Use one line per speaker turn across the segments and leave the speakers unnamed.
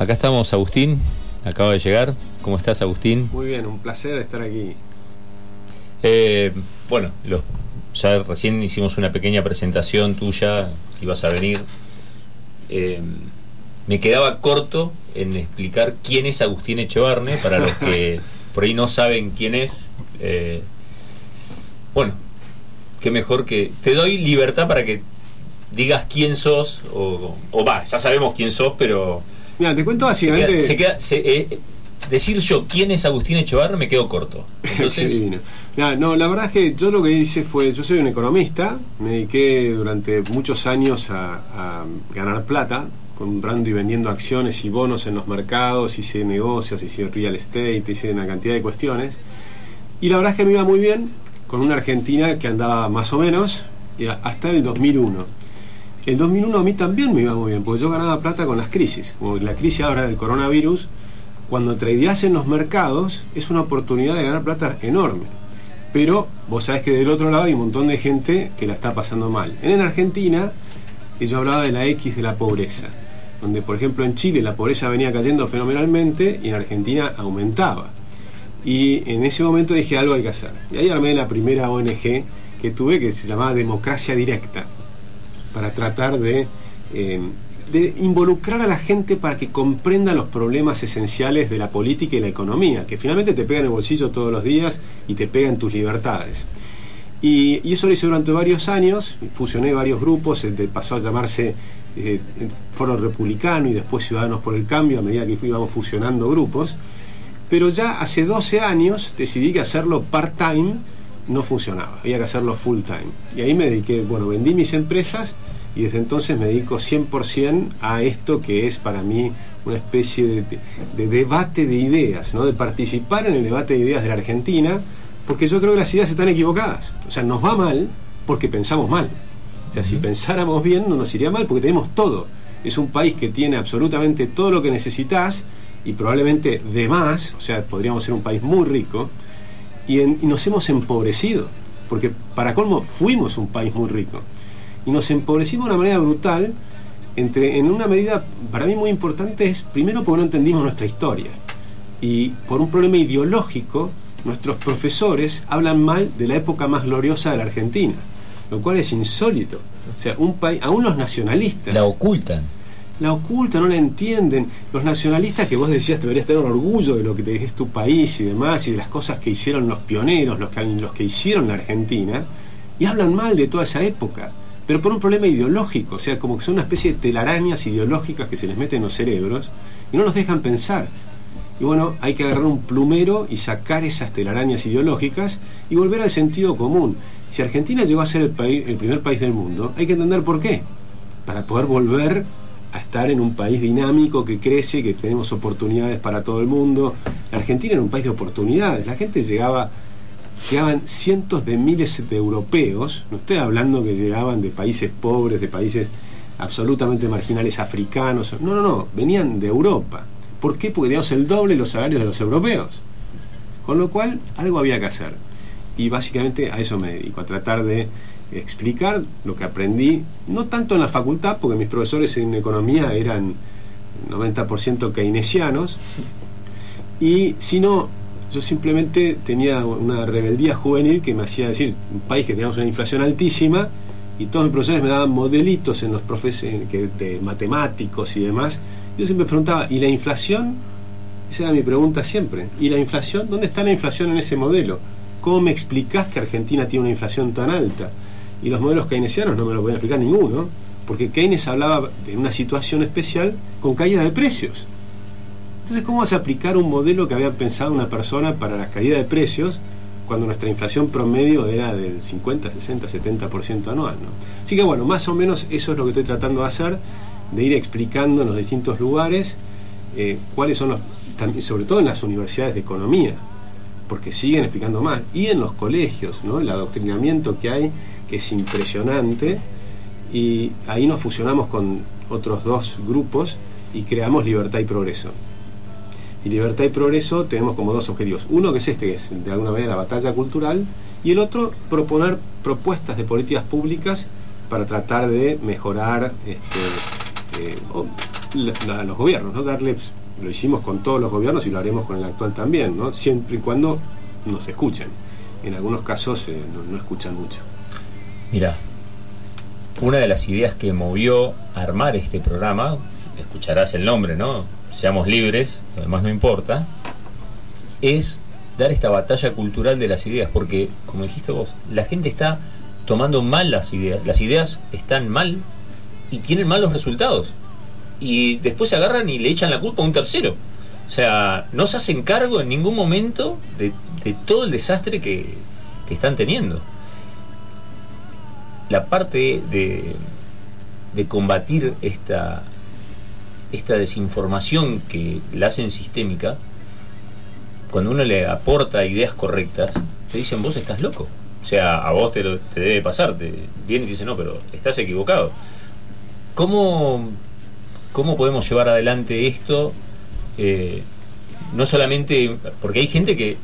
Acá estamos, Agustín, acaba de llegar. ¿Cómo estás, Agustín?
Muy bien, un placer estar aquí.
Eh, bueno, ya recién hicimos una pequeña presentación tuya, ibas a venir. Eh, me quedaba corto en explicar quién es Agustín Echevarne, para los que por ahí no saben quién es. Eh, bueno, qué mejor que... Te doy libertad para que digas quién sos, o, va, ya sabemos quién sos, pero...
Mira, te cuento básicamente...
Se queda, eh, decir yo quién es Agustín Echevarne me quedo corto. Entonces...
no, la verdad es que yo lo que hice fue, yo soy un economista, me dediqué durante muchos años a, ganar plata, comprando y vendiendo acciones y bonos en los mercados, hice negocios, hice real estate, hice una cantidad de cuestiones. Y la verdad es que me iba muy bien con una Argentina que andaba más o menos hasta el 2001 el 2001 a mí también me iba muy bien, porque yo ganaba plata con las crisis. Como la crisis ahora del coronavirus, cuando tradeas en los mercados, es una oportunidad de ganar plata enorme. Pero vos sabés que del otro lado hay un montón de gente que la está pasando mal. En Argentina, yo hablaba de la X de la pobreza, donde por ejemplo en Chile la pobreza venía cayendo fenomenalmente y en Argentina aumentaba. Y en ese momento dije algo hay que hacer. Y ahí armé la primera ONG que tuve que se llamaba Democracia Directa para tratar de, eh, de, involucrar a la gente para que comprenda los problemas esenciales de la política y la economía, que finalmente te pegan el bolsillo todos los días y te pegan tus libertades. Y, eso lo hice durante varios años, fusioné varios grupos, pasó a llamarse eh, Foro Republicano y después Ciudadanos por el Cambio a medida que íbamos fusionando grupos. Pero ya hace 12 años decidí que hacerlo part-time no funcionaba, había que hacerlo full time. Y ahí me dediqué, bueno, vendí mis empresas y desde entonces me dedico 100% a esto que es para mí una especie de, debate de ideas, ¿no? de participar en el debate de ideas de la Argentina, porque yo creo que las ideas están equivocadas. O sea, nos va mal porque pensamos mal. O sea, si pensáramos bien no nos iría mal porque tenemos todo. Es un país que tiene absolutamente todo lo que necesitas y probablemente de más, o sea, podríamos ser un país muy rico, y, nos hemos empobrecido, porque para colmo fuimos un país muy rico, y nos empobrecimos de una manera brutal, entre, en una medida para mí muy importante es, primero porque no entendimos nuestra historia, y por un problema ideológico, nuestros profesores hablan mal de la época más gloriosa de la Argentina, lo cual es insólito. O sea, un país, aún los nacionalistas...
La ocultan
la oculta, no la entienden. Los nacionalistas que vos decías deberías tener orgullo de lo que te es tu país y demás, y de las cosas que hicieron los pioneros, los que, hicieron la Argentina, y hablan mal de toda esa época, pero por un problema ideológico, o sea, como que son una especie de telarañas ideológicas que se les meten en los cerebros y no los dejan pensar. Y bueno, hay que agarrar un plumero y sacar esas telarañas ideológicas y volver al sentido común. Si Argentina llegó a ser el, el primer país del mundo, hay que entender por qué, para poder volver a estar en un país dinámico que crece, que tenemos oportunidades para todo el mundo. La Argentina era un país de oportunidades. La gente llegaba, llegaban cientos de miles de europeos, no estoy hablando que llegaban de países pobres, de países absolutamente marginales africanos. No, no, no, venían de Europa. ¿Por qué? Porque teníamos el doble los salarios de los europeos. Con lo cual, algo había que hacer. Y básicamente a eso me dedico, a tratar de explicar lo que aprendí, no tanto en la facultad, porque mis profesores en economía eran 90% keynesianos, y sino yo simplemente tenía una rebeldía juvenil que me hacía decir, un país que teníamos una inflación altísima, y todos mis profesores me daban modelitos en los profesores de matemáticos y demás. Yo siempre preguntaba, ¿y la inflación? Esa era mi pregunta siempre. ¿Y la inflación? ¿Dónde está la inflación en ese modelo? ¿Cómo me explicás que Argentina tiene una inflación tan alta? Y los modelos keynesianos no me lo pueden explicar ninguno, porque Keynes hablaba de una situación especial con caída de precios. Entonces, ¿cómo vas a aplicar un modelo que había pensado una persona para la caída de precios cuando nuestra inflación promedio era del 50, 60, 70% anual? ¿no? Así que bueno, más o menos eso es lo que estoy tratando de hacer, de ir explicando en los distintos lugares eh, cuáles son los, sobre todo en las universidades de economía, porque siguen explicando más, y en los colegios, ¿no? el adoctrinamiento que hay que es impresionante, y ahí nos fusionamos con otros dos grupos y creamos Libertad y Progreso. Y Libertad y Progreso tenemos como dos objetivos. Uno que es este, que es de alguna manera la batalla cultural, y el otro proponer propuestas de políticas públicas para tratar de mejorar este, eh, los gobiernos, ¿no? Darle, lo hicimos con todos los gobiernos y lo haremos con el actual también, ¿no? Siempre y cuando nos escuchen. En algunos casos eh, no escuchan mucho.
Mira, una de las ideas que movió a armar este programa, escucharás el nombre, ¿no? Seamos libres, lo demás no importa, es dar esta batalla cultural de las ideas, porque, como dijiste vos, la gente está tomando mal las ideas, las ideas están mal y tienen malos resultados. Y después se agarran y le echan la culpa a un tercero. O sea, no se hacen cargo en ningún momento de, todo el desastre que están teniendo la parte de, de combatir esta, esta desinformación que la hacen sistémica, cuando uno le aporta ideas correctas, te dicen vos estás loco. O sea, a vos te, lo- te debe pasar, te viene y te dice no, pero estás equivocado. ¿Cómo, cómo podemos llevar adelante esto? Eh, no solamente, porque hay gente que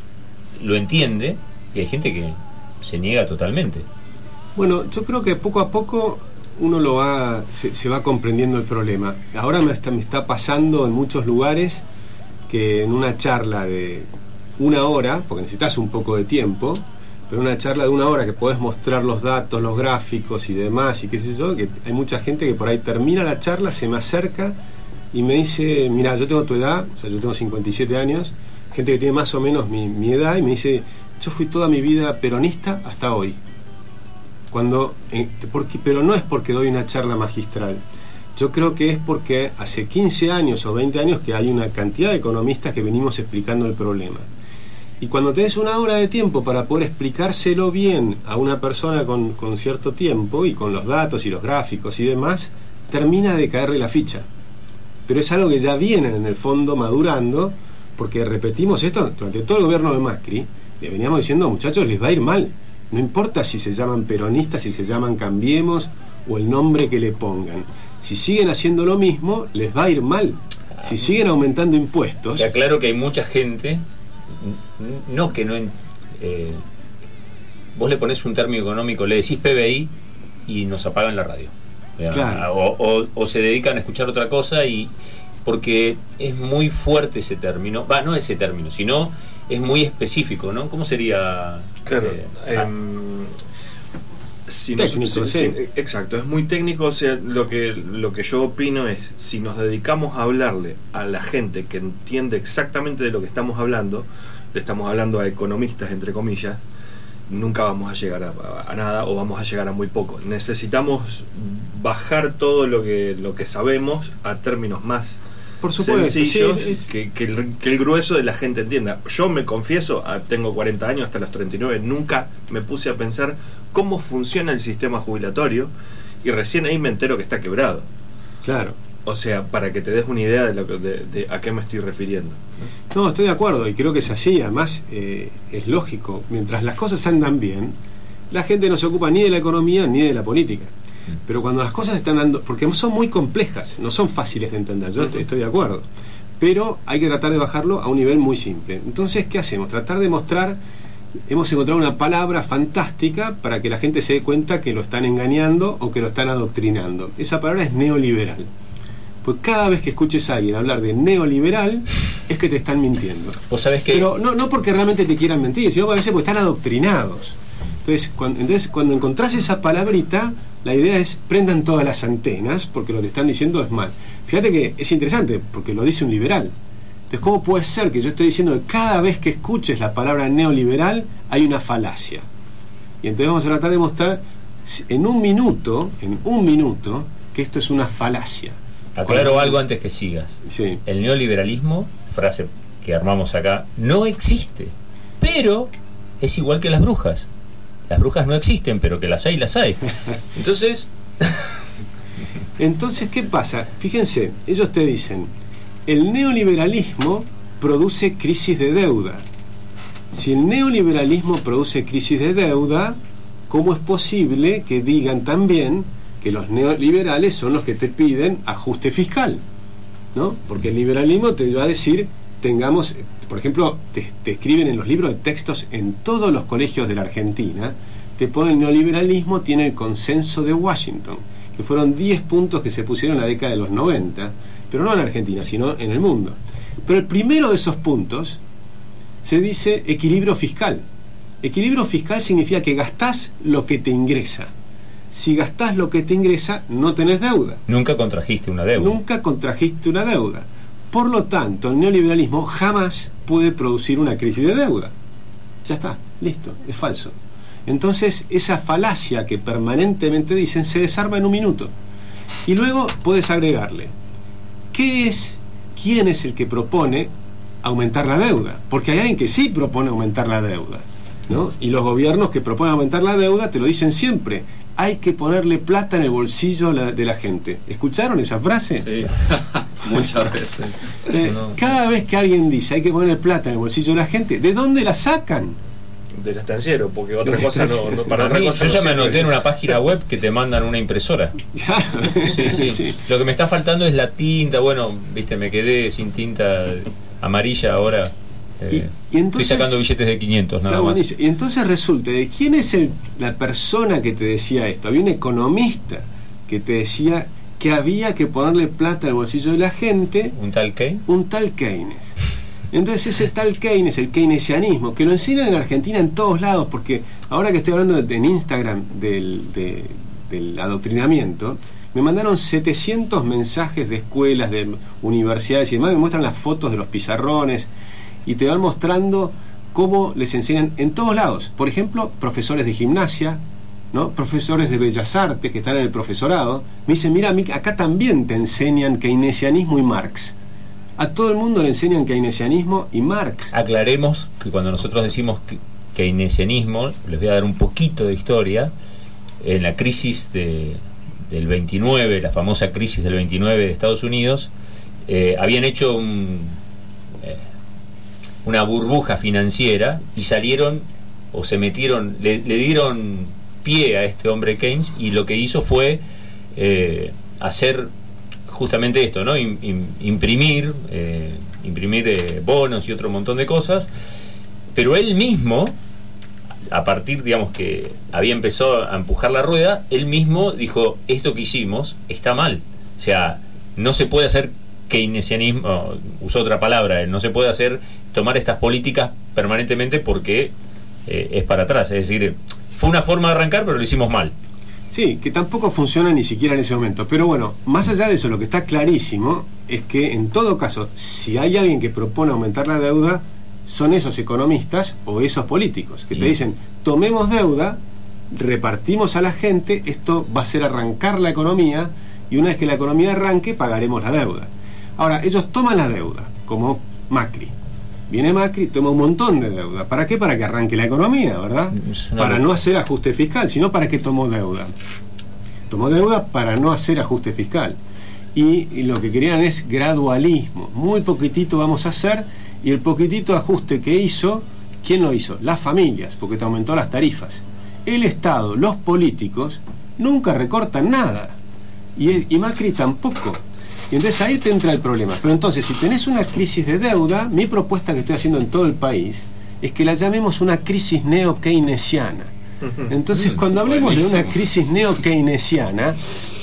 lo entiende y hay gente que se niega totalmente.
Bueno, yo creo que poco a poco uno lo va, se, va comprendiendo el problema. Ahora me está, me está pasando en muchos lugares que en una charla de una hora, porque necesitas un poco de tiempo, pero una charla de una hora que podés mostrar los datos, los gráficos y demás, y qué sé yo, que hay mucha gente que por ahí termina la charla, se me acerca y me dice, mira, yo tengo tu edad, o sea, yo tengo 57 años, gente que tiene más o menos mi edad, y me dice, yo fui toda mi vida peronista hasta hoy cuando eh, porque, pero no es porque doy una charla magistral. Yo creo que es porque hace 15 años o 20 años que hay una cantidad de economistas que venimos explicando el problema. Y cuando tenés una hora de tiempo para poder explicárselo bien a una persona con, cierto tiempo y con los datos y los gráficos y demás termina de caerle la ficha. Pero es algo que ya viene en el fondo madurando porque repetimos esto durante todo el gobierno de Macri le veníamos diciendo muchachos les va a ir mal no importa si se llaman peronistas, si se llaman Cambiemos o el nombre que le pongan. Si siguen haciendo lo mismo, les va a ir mal. Si siguen aumentando impuestos,
Te aclaro que hay mucha gente, no que no... eh, vos le pones un término económico, le decís PBI y nos apagan la radio.
Claro.
O, o- o se dedican a escuchar otra cosa y porque es muy fuerte ese término, va, no ese término, sino es muy específico, ¿no? ¿Cómo sería?
Claro.
eh, ah,
em, si nos-
Técnico,
si-
sí.
si- exacto, es muy técnico. O sea, lo que, lo que yo opino es: si nos dedicamos a hablarle a la gente que entiende exactamente de lo que estamos hablando, le estamos hablando a economistas, entre comillas, nunca vamos a llegar a, a- a nada o vamos a llegar a muy poco. Necesitamos bajar todo lo que, lo que sabemos a términos más
por supuesto, sí,
sencillos
es-
que, que el, que el grueso de la gente entienda. Yo me confieso, ah, tengo 40 años hasta los 39, nunca me puse a pensar cómo funciona el sistema jubilatorio y recién ahí me entero que está quebrado.
claro.
O sea, para que te des una idea de, lo que- de- de a qué me estoy refiriendo.
No, estoy de acuerdo y creo que es así. Además, eh, es lógico. Mientras las cosas andan bien, la gente no se ocupa ni de la economía ni de la política. Pero cuando las cosas están dando. Porque son muy complejas, no son fáciles de entender. Yo estoy, estoy de acuerdo. Pero hay que tratar de bajarlo a un nivel muy simple. Entonces, ¿qué hacemos? Tratar de mostrar. Hemos encontrado una palabra fantástica para que la gente se dé cuenta que lo están engañando o que lo están adoctrinando. Esa palabra es neoliberal. Pues cada vez que escuches a alguien hablar de neoliberal, es que te están mintiendo.
Vos sabés que...
Pero no, no porque realmente te quieran mentir, sino a veces porque están adoctrinados. Entonces cuando, entonces, cuando encontrás esa palabrita, la idea es prendan todas las antenas, porque lo que están diciendo es mal. Fíjate que es interesante, porque lo dice un liberal. Entonces, ¿cómo puede ser que yo esté diciendo que cada vez que escuches la palabra neoliberal hay una falacia? Y entonces vamos a tratar de mostrar en un minuto, en un minuto, que esto es una falacia.
Aclaro
Cuando-
algo antes que sigas.
Sí.
El neoliberalismo, frase que armamos acá, no existe. Pero es igual que las brujas. Las brujas no existen, pero que las hay, las hay. Entonces,
Entonces, ¿qué pasa? Fíjense, ellos te dicen, el neoliberalismo produce crisis de deuda. Si el neoliberalismo produce crisis de deuda, ¿cómo es posible que digan también que los neoliberales son los que te piden ajuste fiscal? ¿No? Porque el liberalismo te va a decir, tengamos, por ejemplo, te, te escriben en los libros de textos en todos los colegios de la Argentina, te ponen el neoliberalismo tiene el consenso de Washington, que fueron 10 puntos que se pusieron en la década de los 90 pero no en Argentina, sino en el mundo. Pero el primero de esos puntos se dice equilibrio fiscal. Equilibrio fiscal significa que gastás lo que te ingresa. Si gastás lo que te ingresa, no tenés deuda.
Nunca contrajiste una deuda.
Nunca contrajiste una deuda. Por lo tanto, el neoliberalismo jamás puede producir una crisis de deuda. Ya está, listo, es falso. Entonces, esa falacia que permanentemente dicen se desarma en un minuto. Y luego puedes agregarle, ¿qué es, quién es el que propone aumentar la deuda? Porque hay alguien que sí propone aumentar la deuda. ¿no? Y los gobiernos que proponen aumentar la deuda te lo dicen siempre. Hay que ponerle plata en el bolsillo de la gente. ¿Escucharon esa frase?
Sí, muchas veces.
Eh, cada vez que alguien dice hay que ponerle plata en el bolsillo de la gente, ¿de dónde la sacan?
del estanciero, porque otra cosa no, para otra cosa
Yo ya me anoté en una página web que te mandan una impresora. Sí, sí. Lo que me está faltando es la tinta. Bueno, viste, me quedé sin tinta amarilla ahora. Eh, y, entonces, estoy sacando billetes de 500 nada más.
Y entonces resulta, ¿de quién es el, la persona que te decía esto? Había un economista que te decía que había que ponerle plata al bolsillo de la gente.
¿Un tal Keynes?
Un tal Keynes. Entonces ese tal Keynes, el keynesianismo, que lo enseñan en Argentina en todos lados, porque ahora que estoy hablando en Instagram del, del adoctrinamiento, me mandaron 700 mensajes de escuelas, de universidades y demás, me muestran las fotos de los pizarrones y te van mostrando cómo les enseñan en todos lados. Por ejemplo, profesores de gimnasia, ¿no? profesores de bellas artes que están en el profesorado, me dicen, mira, acá también te enseñan keynesianismo y Marx a todo el mundo le enseñan keynesianismo y Marx.
Aclaremos que cuando nosotros decimos keynesianismo, les voy a dar un poquito de historia, en la crisis de, del 29, la famosa crisis del 29 de Estados Unidos, eh, habían hecho un, una burbuja financiera y salieron o se metieron, le, dieron pie a este hombre Keynes y lo que hizo fue eh, hacer justamente esto, ¿no? imprimir, eh, imprimir eh, bonos y otro montón de cosas, pero él mismo, a partir, digamos, que había empezado a empujar la rueda, él mismo dijo, esto que hicimos está mal. O sea, no se puede hacer keynesianismo, usó otra palabra, no se puede hacer, tomar estas políticas permanentemente porque eh, es para atrás. Es decir, fue una forma de arrancar, pero lo hicimos mal.
Sí, que tampoco funciona ni siquiera en ese momento. Pero bueno, más allá de eso, lo que está clarísimo es que en todo caso, si hay alguien que propone aumentar la deuda, son esos economistas o esos políticos que te dicen, tomemos deuda, repartimos a la gente, esto va a ser arrancar la economía y una vez que la economía arranque, pagaremos la deuda. Ahora, ellos toman la deuda, como Macri. Viene Macri, toma un montón de deuda. ¿Para qué? Para que arranque la economía, ¿verdad? Para no hacer ajuste fiscal, sino para qué tomó deuda. Tomó deuda para no hacer ajuste fiscal. Y, lo que querían es gradualismo. Muy poquitito vamos a hacer y el poquitito ajuste que hizo, ¿quién lo hizo? Las familias, porque te aumentó las tarifas. El Estado, los políticos, nunca recortan nada. Y, y Macri tampoco. Y entonces ahí te entra el problema. Pero entonces, si tenés una crisis de deuda, mi propuesta que estoy haciendo en todo el país es que la llamemos una crisis neo-keynesiana. Entonces, cuando hablemos de una crisis neo-keynesiana,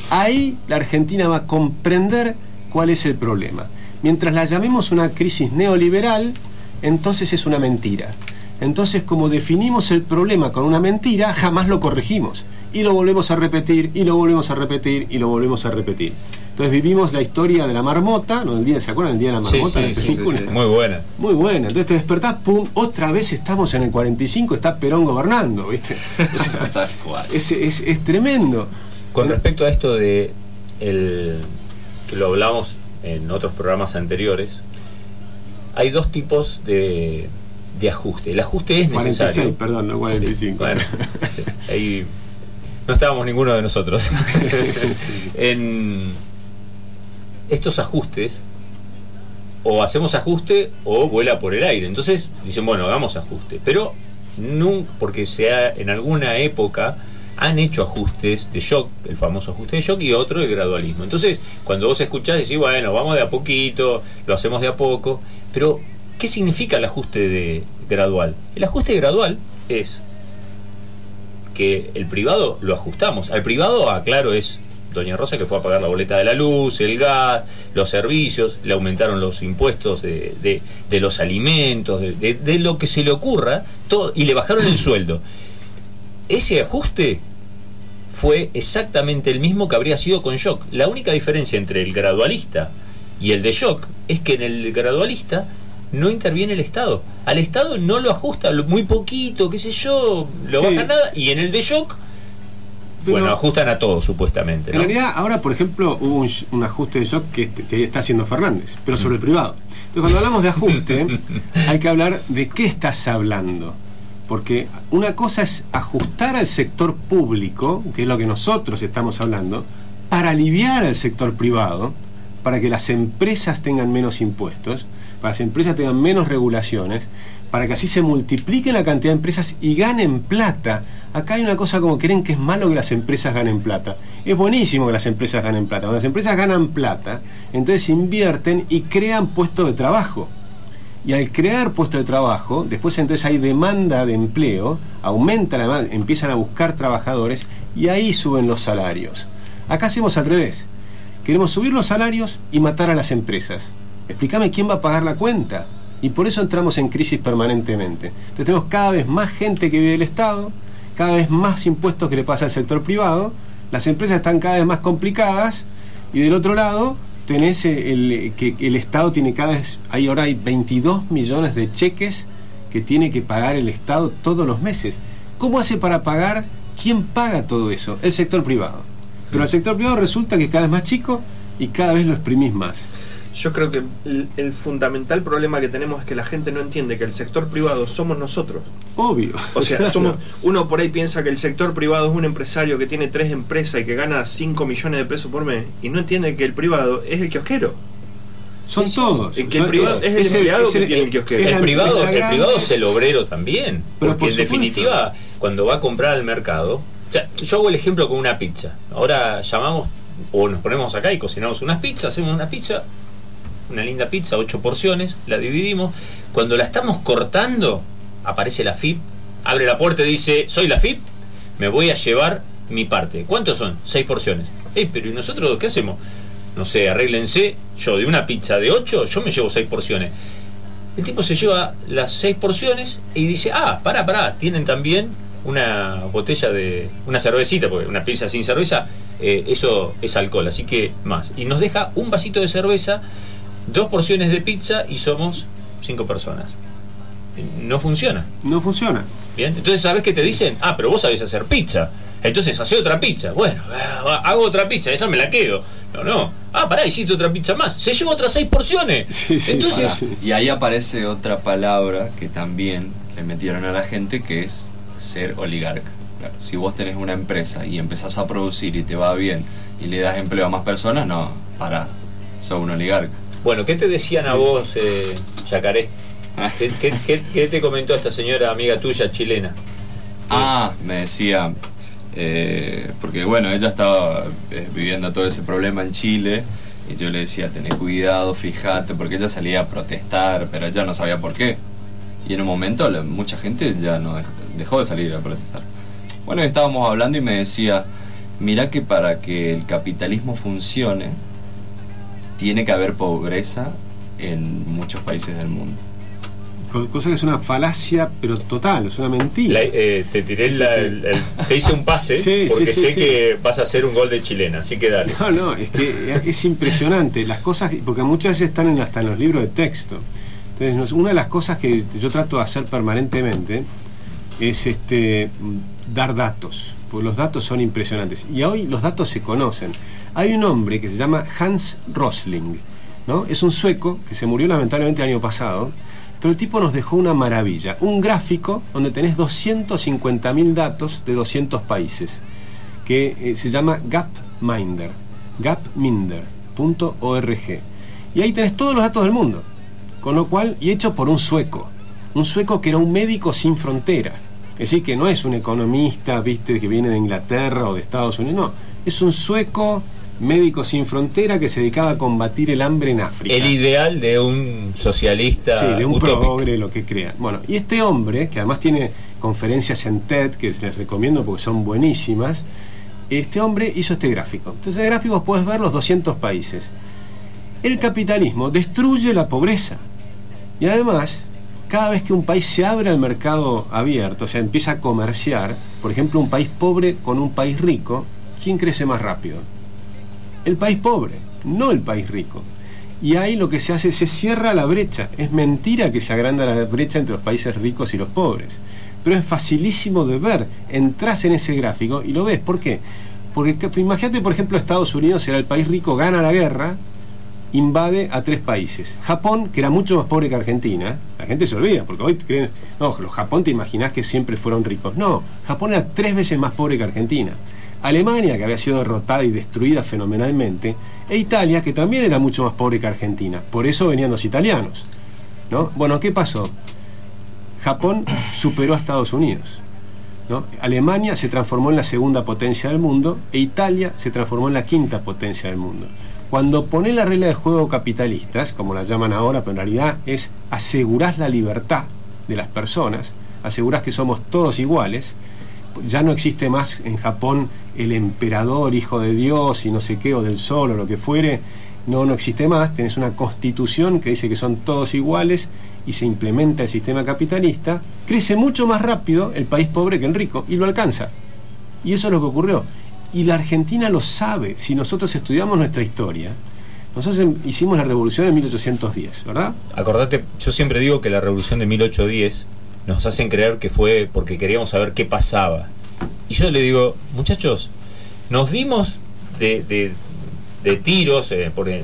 ahí la Argentina va a comprender cuál es el problema. Mientras la llamemos una crisis neoliberal, entonces es una mentira. Entonces, como definimos el problema con una mentira, jamás lo corregimos. Y lo volvemos a repetir, y lo volvemos a repetir, y lo volvemos a repetir. Entonces vivimos la historia de la marmota, ¿no? El día, ¿Se acuerdan el día de la marmota?
Muy buena.
Muy buena. Entonces te despertás, pum, otra vez estamos en el 45, está Perón gobernando, ¿viste? es, es, tremendo.
Con respecto a esto de el, que lo hablamos en otros programas anteriores, hay dos tipos de, de ajuste. El ajuste es necesario.
46, perdón, no 45. bueno,
ahí no estábamos ninguno de nosotros. en estos ajustes o hacemos ajuste o vuela por el aire. Entonces dicen, bueno, hagamos ajuste. Pero nunca, porque sea en alguna época han hecho ajustes de shock, el famoso ajuste de shock, y otro de gradualismo. Entonces, cuando vos escuchás, decís, bueno, vamos de a poquito, lo hacemos de a poco. Pero, ¿qué significa el ajuste de gradual? El ajuste gradual es que el privado lo ajustamos. Al privado, aclaro, es Doña Rosa que fue a pagar la boleta de la luz, el gas, los servicios, le aumentaron los impuestos de, de- de los alimentos, de, lo que se le ocurra, todo, y le bajaron el sueldo. Ese ajuste fue exactamente el mismo que habría sido con Shock. La única diferencia entre el gradualista y el de Shock es que en el gradualista no interviene el Estado. Al Estado no lo ajusta, muy poquito, qué sé yo, lo
Sí.
baja nada, y en el de Shock,
Pero-
bueno, ajustan a todo supuestamente.
En realidad, ahora, por ejemplo, hubo un, ajuste de shock que, este- que está haciendo Fernández, pero sobre el privado. Entonces, cuando hablamos de ajuste, hay que hablar de qué estás hablando. Porque una cosa es ajustar al sector público, que es lo que nosotros estamos hablando, para aliviar al sector privado, para que las empresas tengan menos impuestos, para que las empresas tengan menos regulaciones, para que así se multiplique la cantidad de empresas y ganen plata. Acá hay una cosa como creen que es malo que las empresas ganen plata. Es buenísimo que las empresas ganen plata. Cuando las empresas ganan plata, entonces invierten y crean puestos de trabajo. Y al crear puestos de trabajo, después entonces hay demanda de empleo, aumenta la demanda, empiezan a buscar trabajadores y ahí suben los salarios. Acá hacemos al revés. Queremos subir los salarios y matar a las empresas. Explícame quién va a pagar la cuenta. Y por eso entramos en crisis permanentemente. Entonces tenemos cada vez más gente que vive del Estado, cada vez más impuestos que le pasa al sector privado, las empresas están cada vez más complicadas y del otro lado tenés el, que el Estado tiene cada vez, hay ahora hay 22 millones de cheques que tiene que pagar el Estado todos los meses. ¿Cómo hace para pagar? ¿Quién paga todo eso? El sector privado. Pero el sector privado resulta que es cada vez más chico y cada vez lo exprimís más.
Yo creo que el, el fundamental problema que tenemos es que la gente no entiende que el sector privado somos nosotros.
Obvio.
O sea, somos uno por ahí piensa que el sector privado es un empresario que tiene tres empresas y que gana 5 millones de pesos por mes y no entiende que el privado es el kiosquero.
Son todos.
Es que el
Son-
privado es el empleado que tiene el kiosquero.
el privado, el
grande.
privado es el obrero también.
Pero
porque
por
en definitiva, cuando va a comprar al mercado, o sea, yo hago el ejemplo con una pizza. Ahora llamamos o nos ponemos acá y cocinamos unas pizzas, hacemos una pizza, una linda pizza, ocho porciones, la dividimos. Cuando la estamos cortando, aparece la FIP, abre la puerta y dice, soy la FIP, me voy a llevar mi parte. ¿Cuántos son? Seis porciones. Ey, pero ¿y nosotros qué hacemos? No sé, arréglense, yo de una pizza de ocho, yo me llevo seis porciones. El tipo se lleva las seis porciones y dice, ah, pará, pará, tienen también una botella de, una cervecita, porque una pizza sin cerveza, eh, eso es alcohol, así que más. Y nos deja un vasito de cerveza, dos porciones de pizza y somos cinco personas. No funciona.
No funciona.
Bien, entonces sabes que te dicen, ah, pero vos sabés hacer pizza. Entonces hace otra pizza. Bueno, ah, hago otra pizza, esa me la quedo. No, no. Ah, pará, hiciste otra pizza más. Se lleva otras seis porciones.
Sí, sí,
Entonces.
Y ahí aparece otra palabra que también le metieron a la gente que es ser oligarca. Claro, si vos tenés una empresa y empezás a producir y te va bien y le das empleo a más personas, no, para, sos un oligarca.
Bueno, ¿qué te decían a vos, eh, Yacaré? ¿Qué, qué- qué- qué te comentó esta señora amiga tuya chilena?
Ah, me decía, eh, porque bueno, ella estaba eh, viviendo todo ese problema en Chile y yo le decía, tené cuidado, fíjate, porque ella salía a protestar, pero ella no sabía por qué. Y en un momento la- mucha gente ya no dej- dejó de salir a protestar. Bueno, estábamos hablando y me decía, mira que para que el capitalismo funcione, tiene que haber pobreza en muchos países del mundo.
Co- Cosa que es una falacia, pero total, es una mentira.
La- eh, te tiré la- el, el- te hice un pase
Sí,
porque
sí, sí,
sé
sí.
que vas a hacer un gol de chilena, así que dale.
No, no, es que es impresionante. Las cosas, porque muchas veces están en- hasta en los libros de texto. Entonces, una de las cosas que yo trato de hacer permanentemente es este dar datos, porque los datos son impresionantes. Y hoy los datos se conocen. Hay un hombre que se llama Hans Rosling, ¿no? Es un sueco que se murió lamentablemente el año pasado, pero el tipo nos dejó una maravilla, un gráfico donde tenés 250.000 datos de 200 países que eh, se llama Gapminder, gapminder.org. Y ahí tenés todos los datos del mundo. Con lo cual, y hecho por un sueco, un sueco que era un médico sin frontera. Es decir, que no es un economista, viste, que viene de Inglaterra o de Estados Unidos, no. Es un sueco médico sin frontera que se dedicaba a combatir el hambre en África.
El ideal de un socialista
Sí, de un
utópico.
progre, lo que crea. Bueno, y este hombre, que además tiene conferencias en TED, que les recomiendo porque son buenísimas, este hombre hizo este gráfico. Entonces, en el gráfico puedes ver los 200 países. El capitalismo destruye la pobreza. Y además, cada vez que un país se abre al mercado abierto, o sea, empieza a comerciar, por ejemplo, un país pobre con un país rico, ¿quién crece más rápido? El país pobre, no el país rico. Y ahí lo que se hace, se cierra la brecha. Es mentira que se agranda la brecha entre los países ricos y los pobres. Pero es facilísimo de ver. Entras en ese gráfico y lo ves. ¿Por qué? Porque imagínate, por ejemplo, Estados Unidos era el país rico, gana la guerra, invade a tres países. Japón, que era mucho más pobre que Argentina, la gente se olvida, porque hoy creen, no, los Japón te imaginás que siempre fueron ricos. No, Japón era tres veces más pobre que Argentina. Alemania, que había sido derrotada y destruida fenomenalmente, e Italia, que también era mucho más pobre que Argentina. Por eso venían los italianos. ¿no? Bueno, ¿qué pasó? Japón superó a Estados Unidos. Alemania se transformó en la segunda potencia del mundo e Italia se transformó en la quinta potencia del mundo. Cuando pones la regla de juego capitalistas, como la llaman ahora, pero en realidad es asegurar la libertad de las personas, aseguras que somos todos iguales, ya no existe más en Japón el emperador, hijo de Dios y no sé qué, o del sol o lo que fuere, no, no existe más, tenés una constitución que dice que son todos iguales y se implementa el sistema capitalista, crece mucho más rápido el país pobre que el rico y lo alcanza. Y eso es lo que ocurrió. Y la Argentina lo sabe. Si nosotros estudiamos nuestra historia, nosotros hicimos la revolución en 1810, ¿verdad?
Acordate, yo siempre digo que la revolución de 1810 nos hacen creer que fue porque queríamos saber qué pasaba. Y yo le digo, muchachos, nos dimos de, de, tiros, eh, porque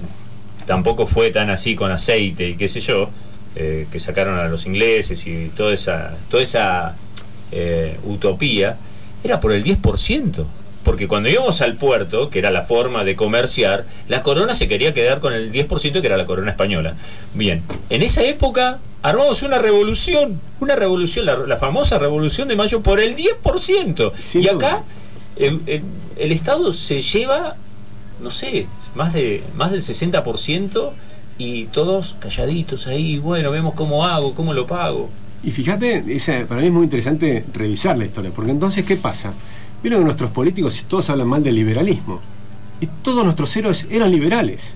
tampoco fue tan así con aceite y qué sé yo, eh, que sacaron a los ingleses y toda esa, toda esa eh, utopía, era por el 10%. Porque cuando íbamos al puerto, que era la forma de comerciar, la corona se quería quedar con el 10% que era la corona española. Bien, en esa época armamos una revolución, una revolución, la, famosa revolución de mayo por el 10%. y acá el, el, Estado se lleva, no sé, más, de, más del 60% y todos calladitos ahí, bueno, vemos cómo hago, cómo lo pago.
Y fíjate, para mí es muy interesante revisar la historia, porque entonces, ¿qué pasa? Vieron que nuestros políticos todos hablan mal del liberalismo. Y todos nuestros héroes eran liberales.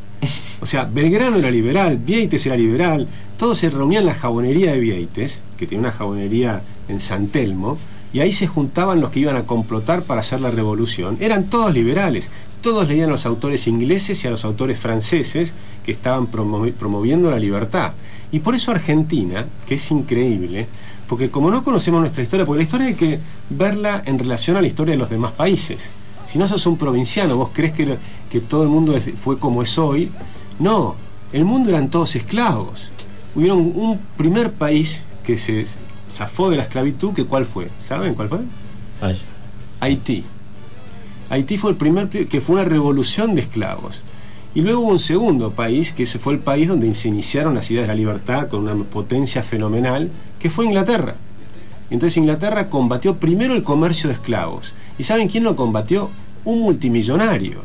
O sea, Belgrano era liberal, Vieites era liberal, todos se reunían en la jabonería de Vieites, que tenía una jabonería en San Telmo, y ahí se juntaban los que iban a complotar para hacer la revolución. Eran todos liberales, todos leían a los autores ingleses y a los autores franceses que estaban promoviendo la libertad. Y por eso Argentina, que es increíble, porque como no conocemos nuestra historia, porque la historia hay que verla en relación a la historia de los demás países. Si no sos un provinciano, vos crees que, que todo el mundo fue como es hoy. No, el mundo eran todos esclavos. Hubieron un primer país que se zafó de la esclavitud, que ¿cuál fue? ¿Saben cuál fue? Haití. Haití fue el primer que fue una revolución de esclavos. Y luego hubo un segundo país, que ese fue el país donde se iniciaron las ideas de la libertad con una potencia fenomenal, que fue Inglaterra. Entonces Inglaterra combatió primero el comercio de esclavos. ¿Y saben quién lo combatió? Un multimillonario.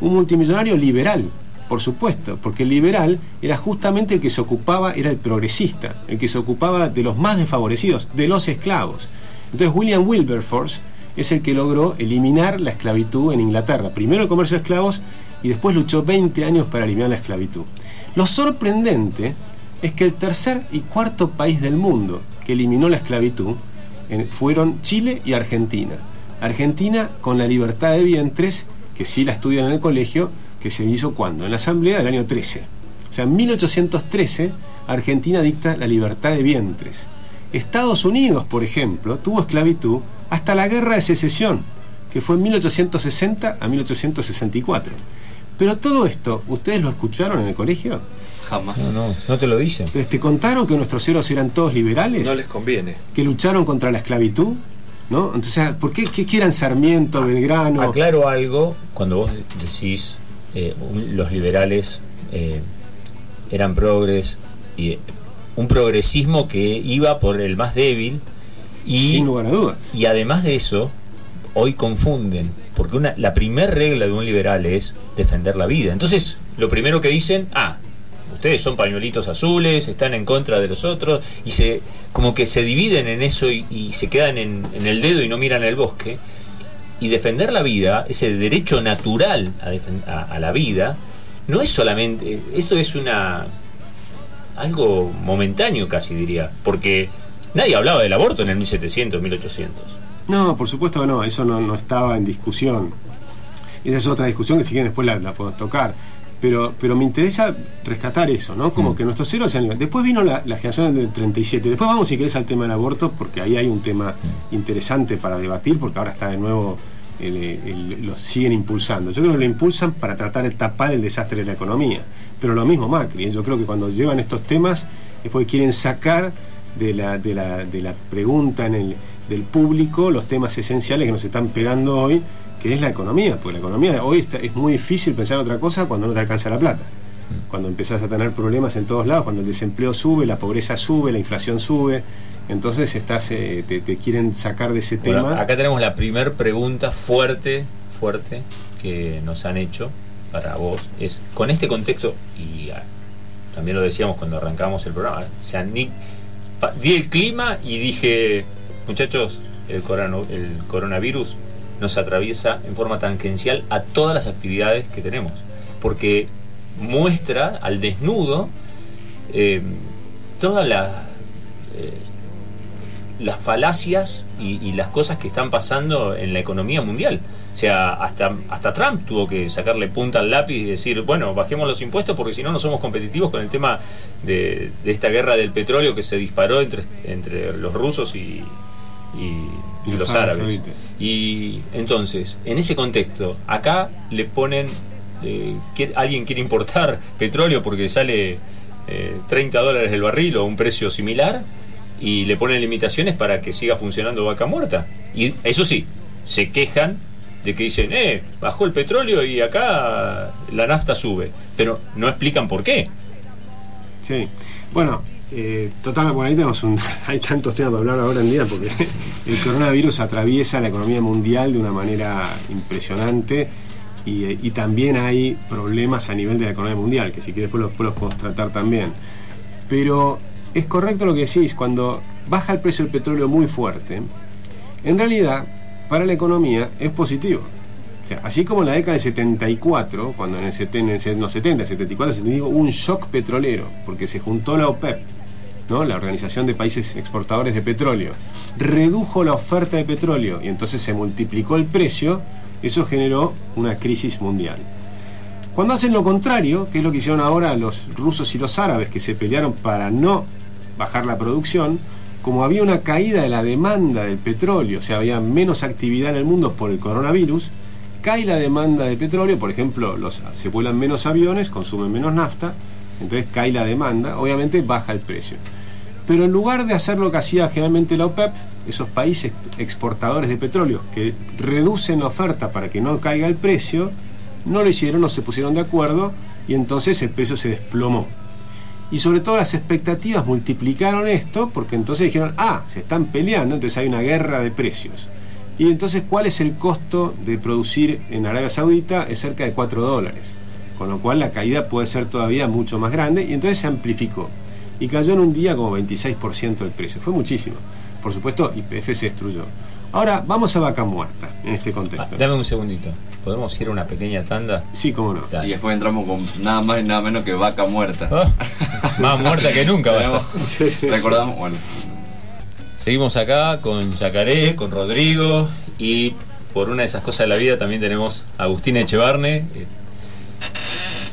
Un multimillonario liberal, por supuesto, porque el liberal era justamente el que se ocupaba, era el progresista, el que se ocupaba de los más desfavorecidos, de los esclavos. Entonces William Wilberforce es el que logró eliminar la esclavitud en Inglaterra. Primero el comercio de esclavos y después luchó 20 años para eliminar la esclavitud. Lo sorprendente es que el tercer y cuarto país del mundo que eliminó la esclavitud fueron Chile y Argentina. Argentina con la libertad de vientres, que sí la estudian en el colegio, que se hizo cuando? En la Asamblea del año 13. O sea, en 1813 Argentina dicta la libertad de vientres. Estados Unidos, por ejemplo, tuvo esclavitud hasta la Guerra de Secesión, que fue en 1860 a 1864. Pero todo esto, ¿ustedes lo escucharon en el colegio?
Jamás.
No, no, no te lo dicen.
¿Te contaron que nuestros héroes eran todos liberales?
No les conviene.
¿Que lucharon contra la esclavitud? ¿No? Entonces, ¿por qué, qué eran Sarmiento, Belgrano?
Aclaro algo, cuando vos decís eh, los liberales eh, eran progres, y un progresismo que iba por el más débil, y,
Sin lugar a dudas.
Y además de eso, hoy confunden porque una, la primera regla de un liberal es defender la vida. Entonces, lo primero que dicen, ah, ustedes son pañuelitos azules, están en contra de los otros, y se como que se dividen en eso y, se quedan en, el dedo y no miran el bosque. Y defender la vida, ese derecho natural a, a- a la vida, no es solamente, esto es una algo momentáneo casi diría, porque nadie hablaba del aborto en el 1700, 1800.
No, por supuesto que no, eso no, no estaba en discusión. Esa es otra discusión que si quieren después la, la podemos tocar. Pero, pero me interesa rescatar eso, ¿no? Como que nuestros héroes sean. Después vino la, la generación del 37. Después vamos, si querés, al tema del aborto, porque ahí hay un tema interesante para debatir, porque ahora está de nuevo, el- el- lo siguen impulsando. Yo creo que lo impulsan para tratar de tapar el desastre de la economía. Pero lo mismo Macri, ¿eh? yo creo que cuando llevan estos temas es porque quieren sacar de la, de la, de la pregunta en el, del público los temas esenciales que nos están pegando hoy, que es la economía, porque la economía hoy está- es muy difícil pensar otra cosa cuando no te alcanza la plata. Cuando empezás a tener problemas en todos lados, cuando el desempleo sube, la pobreza sube, la inflación sube, entonces estás, eh, te, te quieren sacar de ese
Bueno,
tema.
acá tenemos la primer pregunta fuerte, fuerte, que nos han hecho para vos. Es, con este contexto, y ah, también lo decíamos cuando arrancamos el programa, o sea, ni, pa- di el clima y dije, muchachos, el, corona- el coronavirus nos atraviesa en forma tangencial a todas las actividades que tenemos, porque muestra al desnudo eh, todas las... eh, falacias y, y las cosas que están pasando en la economía mundial. O sea, hasta, hasta Trump tuvo que sacarle punta al lápiz y decir, bueno, bajemos los impuestos porque si no, no somos competitivos con el tema de, de esta guerra del petróleo que se disparó entre, entre los rusos y, y-
los
los
árabes.
Y entonces, en ese contexto, acá le ponen, eh, que alguien quiere importar petróleo porque sale eh, 30 dólares el barril o un precio similar y le ponen limitaciones para que siga funcionando vaca muerta. Y eso sí, se quejan de que dicen, eh, bajó el petróleo y acá la nafta sube, pero no explican por qué.
Sí. Bueno, eh, total, bueno, ahí tenemos un, hay tantos temas para hablar ahora en día porque el coronavirus atraviesa la economía mundial de una manera impresionante y, también hay problemas a nivel de la economía mundial, que si quieres después los, después podemos tratar también. Pero es correcto lo que decís, cuando baja el precio del petróleo muy fuerte, en realidad para la economía es positivo. O sea, así como en la década del 74, cuando en, el seten- en el- los 70, 74, 75 hubo un shock petrolero, porque se juntó la OPEP, la Organización de Países Exportadores de Petróleo, redujo la oferta de petróleo y entonces se multiplicó el precio, eso generó una crisis mundial. Cuando hacen lo contrario, que es lo que hicieron ahora los rusos y los árabes, que se pelearon para no bajar la producción, como había una caída de la demanda del petróleo, o sea, había menos actividad en el mundo por el coronavirus, cae la demanda de petróleo, por ejemplo, se vuelan menos aviones, consumen menos nafta, entonces cae la demanda, obviamente baja el precio. Pero en lugar de hacer lo que hacía generalmente la OPEP, esos países exportadores de petróleo que reducen la oferta para que no caiga el precio, no lo hicieron, no se pusieron de acuerdo y entonces el precio se desplomó. Y sobre todo las expectativas multiplicaron esto porque entonces dijeron, ah, se están peleando, entonces hay una guerra de precios. Y entonces, ¿cuál es el costo de producir en Arabia Saudita? Es cerca de 4 dólares. Con lo cual la caída puede ser todavía mucho más grande y entonces se amplificó. Y cayó en un día como 26% el precio. Fue muchísimo. Por supuesto, YPF se destruyó. Ahora, vamos a vaca muerta en este
Ah,
contexto.
dame un segundito. ¿Podemos ir a una pequeña tanda?
Sí, cómo no.
Dale.
Y después entramos con nada más y nada menos que vaca muerta.
Ah, más muerta que nunca.
sí, sí.
Recordamos, bueno,
Seguimos acá con Yacaré, con Rodrigo y por una de esas cosas de la vida también tenemos a Agustín Echevarne.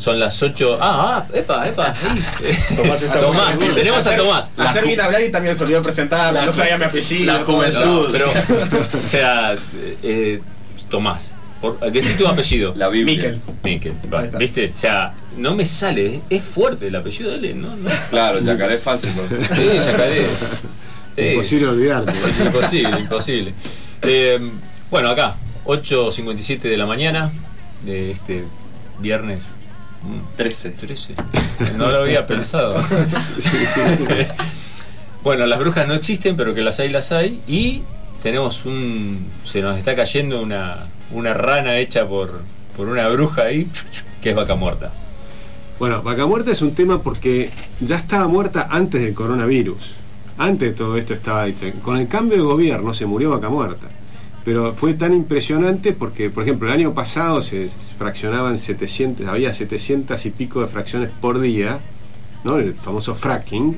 Eh, Son las 8. Ah, ah, epa, epa. ahí.
Tomás está
Tomás,
bien.
tenemos a Tomás.
Ayer vine a hablar y también se olvidó presentar, no sabía mi apellido.
la juventud.
Pero, o sea, eh, Tomás. Por, decí tu apellido.
la Biblia.
Miquel.
Miquel, va,
Ahí está.
¿viste? O sea, no me sale. Es fuerte el apellido de él, ¿no? no
Claro, Yacaré es fácil. ¿no?
Sí, Yacaré. Sí.
Imposible olvidarte.
Imposible, imposible. Eh, bueno, acá, 8.57 de la mañana de este viernes
13.
13. No lo había pensado. bueno, las brujas no existen, pero que las hay, las hay. Y tenemos un. Se nos está cayendo una, una rana hecha por, por una bruja ahí, que es vaca muerta.
Bueno, vaca muerta es un tema porque ya estaba muerta antes del coronavirus. Antes de todo esto estaba dicho. Con el cambio de gobierno se murió vaca muerta. Pero fue tan impresionante porque, por ejemplo, el año pasado se fraccionaban 700, había 700 y pico de fracciones por día, ¿no? El famoso fracking.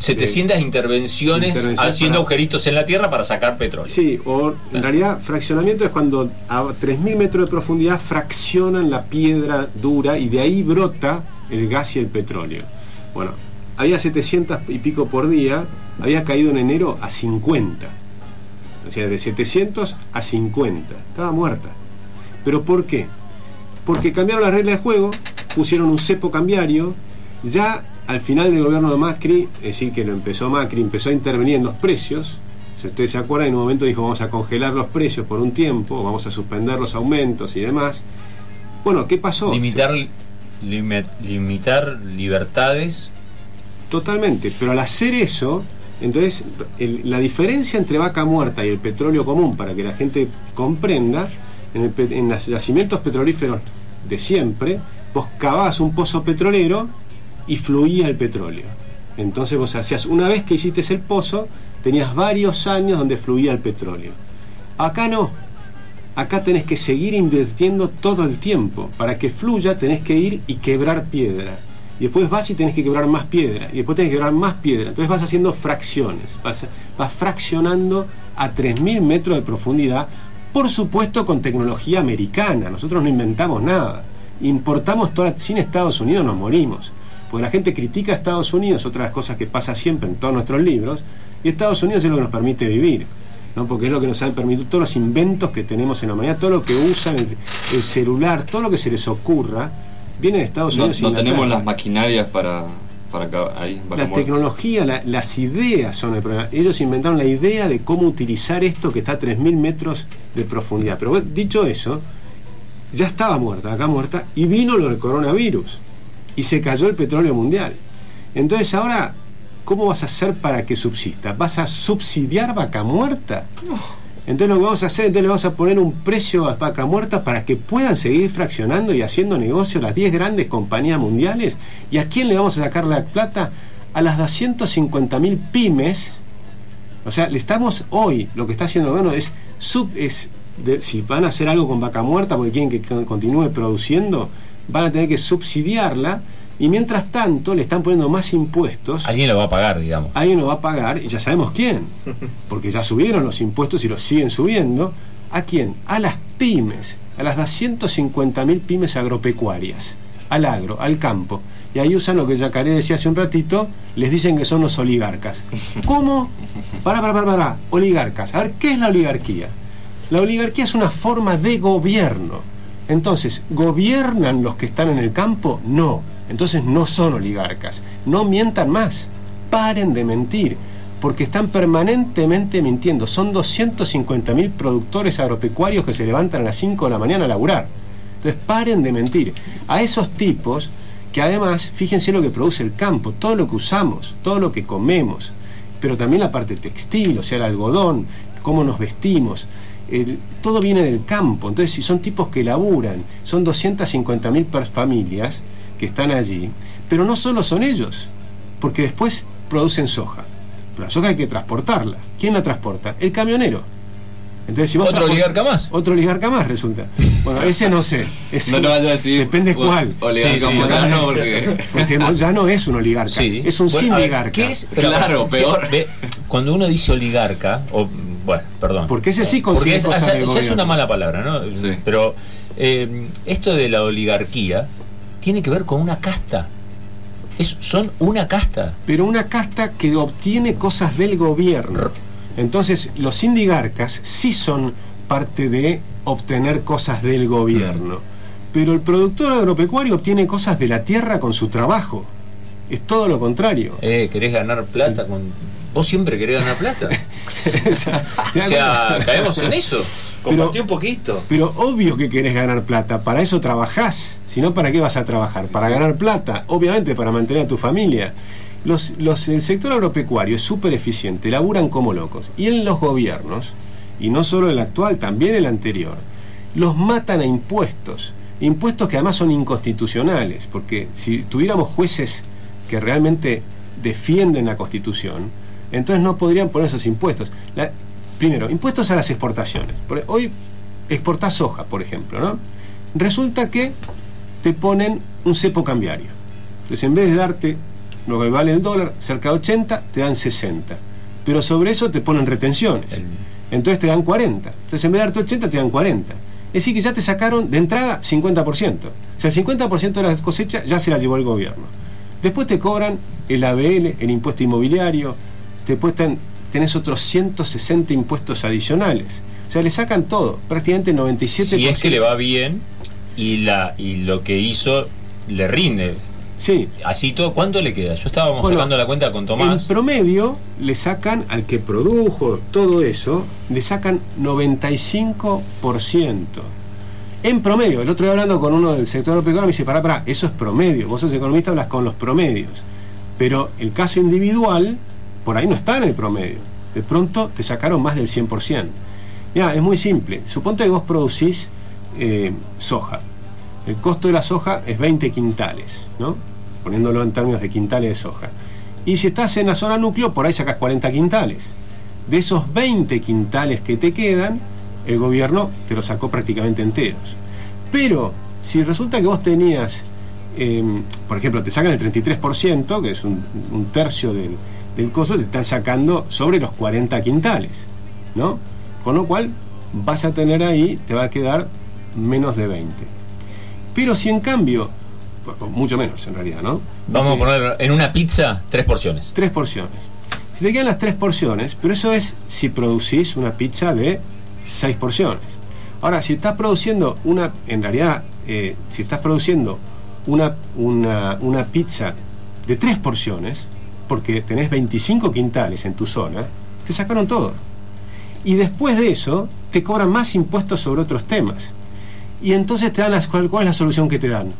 700 intervenciones,
intervenciones
haciendo
para-
agujeritos en la tierra para sacar petróleo.
Sí, o en realidad fraccionamiento es cuando a 3.000 metros de profundidad fraccionan la piedra dura y de ahí brota el gas y el petróleo. Bueno, había 700 y pico por día, había caído en enero a 50. O sea, de 700 a 50. Estaba muerta. ¿Pero por qué? Porque cambiaron las reglas de juego, pusieron un cepo cambiario, ya al final del gobierno de Macri, es decir, que lo empezó Macri, empezó a intervenir en los precios, si ustedes se acuerdan, en un momento dijo vamos a congelar los precios por un tiempo, vamos a suspender los aumentos y demás. Bueno, ¿qué pasó?
Limitar, limi- limitar libertades.
Totalmente, pero al hacer eso, entonces el- la diferencia entre vaca muerta y el petróleo común, para que la gente comprenda, en, el en los yacimientos petrolíferos de siempre, vos cavabas un pozo petrolero y fluía el petróleo. Entonces vos hacías, una vez que hiciste el pozo, tenías varios años donde fluía el petróleo. Acá no, acá tenés que seguir invirtiendo todo el tiempo. Para que fluya tenés que ir y quebrar piedra. Y después vas y tenés que quebrar más piedra. Y después tenés que quebrar más piedra. Entonces vas haciendo fracciones. Vas, vas fraccionando a 3.000 metros de profundidad. Por supuesto con tecnología americana. Nosotros no inventamos nada. Importamos toda, sin Estados Unidos nos morimos. Porque la gente critica a Estados Unidos, otra de las cosas que pasa siempre en todos nuestros libros. Y Estados Unidos es lo que nos permite vivir. ¿no? porque es lo que nos han permitido todos los inventos que tenemos en la humanidad, todo lo que usan, el, el celular, todo lo que se les ocurra, viene de Estados
No,
Unidos.
no
Inglaterra.
tenemos las maquinarias para, para acá, ahí,
La tecnología, la- las ideas son el problema. Ellos inventaron la idea de cómo utilizar esto que está a 3.000 metros de profundidad. Pero dicho eso, ya estaba muerta, acá muerta, y vino lo del coronavirus. Y se cayó el petróleo mundial. Entonces ahora, ¿cómo vas a hacer para que subsista? ¿Vas a subsidiar vaca muerta? Entonces lo que vamos a hacer, entonces le vamos a poner un precio a vaca muerta para que puedan seguir fraccionando y haciendo negocio las 10 grandes compañías mundiales. ¿Y a quién le vamos a sacar la plata? A las 250.000 pymes. O sea, le estamos hoy, lo que está haciendo el gobierno es, sub, es de- si van a hacer algo con vaca muerta porque quieren que con- continúe produciendo, van a tener que subsidiarla y mientras tanto le están poniendo más impuestos.
Alguien lo va a pagar, digamos.
Alguien lo va a pagar y ya sabemos quién, porque ya subieron los impuestos y los siguen subiendo. ¿A quién? A las pymes, a las 250.000 pymes agropecuarias, al agro, al campo. Y ahí usan lo que Yacaré decía hace un ratito, les dicen que son los oligarcas. ¿Cómo? Para, para, para, para. Oligarcas. A ver, ¿qué es la oligarquía? La oligarquía es una forma de gobierno. Entonces, ¿gobiernan los que están en el campo? No. Entonces no son oligarcas. No mientan más. Paren de mentir. Porque están permanentemente mintiendo. Son 250.000 productores agropecuarios que se levantan a las 5 de la mañana a laburar. Entonces paren de mentir. A esos tipos que además, fíjense lo que produce el campo, todo lo que usamos, todo lo que comemos, pero también la parte textil, o sea, el algodón, cómo nos vestimos. todo viene del campo. Entonces, si son tipos que laburan, son 250.000 per- familias que están allí, pero no solo son ellos, porque después producen soja. Pero la soja hay que transportarla. ¿Quién la transporta? El camionero. Entonces, si vos
Otro oligarca más.
Otro oligarca más resulta. Bueno, ese no sé. Ese-
No te vayas a decir.
Depende
o-
cuál.
Oligarca
Sí, sí,
Moyano, porque.
Porque no- ya no es un oligarca,
Sí.
es un
Bueno,
sindigarca.
¿qué es?
Claro, peor.
ve, cuando uno dice oligarca, o bueno, perdón.
Porque ese sí
Porque
consigue
es,
cosas
o sea,
del
ya es una mala palabra, ¿no?
Sí.
Pero eh, esto de la oligarquía tiene que ver con una casta. Es, son una casta.
pero una casta que obtiene cosas del gobierno. Entonces, los sindigarcas sí son parte de obtener cosas del gobierno. Pero el productor agropecuario obtiene cosas de la tierra con su trabajo. Es todo lo contrario.
Eh, ¿Querés ganar plata con.? Vos siempre querés ganar plata.
O sea,
O sea, caemos en eso.
Compartí un poquito.
Pero obvio que querés ganar plata, para eso trabajás, si no, ¿para qué vas a trabajar? Para ganar plata, obviamente para mantener a tu familia. Los, los- el sector agropecuario es súper eficiente, laburan como locos. Y en los gobiernos, y no solo el actual, también el anterior, los matan a impuestos. Impuestos que además son inconstitucionales, porque si tuviéramos jueces que realmente defienden la constitución, entonces no podrían poner esos impuestos. La- primero, impuestos a las exportaciones. Por- Hoy exportás soja, por ejemplo, ¿no? Resulta que te ponen un cepo cambiario. Entonces, en vez de darte lo que vale el dólar, cerca de 80, te dan 60. Pero sobre eso te ponen retenciones. Entonces te dan 40. Entonces, en vez de darte 80, te dan 40. Es decir, que ya te sacaron de entrada 50%. O sea, el 50% de la cosecha ya se la llevó el gobierno. Después te cobran el ABL, el impuesto inmobiliario, te puestan, tenés otros 160 impuestos adicionales. O sea, le sacan todo, prácticamente 97%.
Si es que le va bien y, la, y lo que hizo le rinde.
Sí,
Así todo, ¿cuánto le queda? Yo estábamos
Bueno,
sacando la cuenta con
En
Tomás.
promedio le sacan al que produjo todo eso, le sacan 95%. En promedio, el otro día hablando con uno del sector agropecuario me dice, pará, pará, eso es promedio. Vos sos economista, hablas con los promedios. Pero el caso individual, por ahí no está en el promedio. De pronto te sacaron más del 100%. Ya, es muy simple. Suponte que vos producís eh, soja. El costo de la soja es 20 quintales, ¿no? Poniéndolo en términos de quintales de soja. Y si estás en la zona núcleo, por ahí sacas 40 quintales. De esos 20 quintales que te quedan, el gobierno te los sacó prácticamente enteros. Pero si resulta que vos tenías, eh, por ejemplo, te sacan el 33%, que es un, un tercio del, del costo, te están sacando sobre los 40 quintales, ¿no? Con lo cual vas a tener ahí, te va a quedar menos de 20. Pero si en cambio, mucho menos en realidad, ¿no?
Vamos a
Porque-
poner en una pizza tres porciones.
tres porciones. Si te quedan las tres porciones, pero eso es si producís una pizza de seis porciones. Ahora, si estás produciendo una, en realidad, eh, si estás produciendo una, una, una pizza de tres porciones, porque tenés 25 quintales en tu zona, te sacaron todo. Y después de eso, te cobran más impuestos sobre otros temas. Y entonces te dan las, ¿cuál, cuál es la solución que te dan?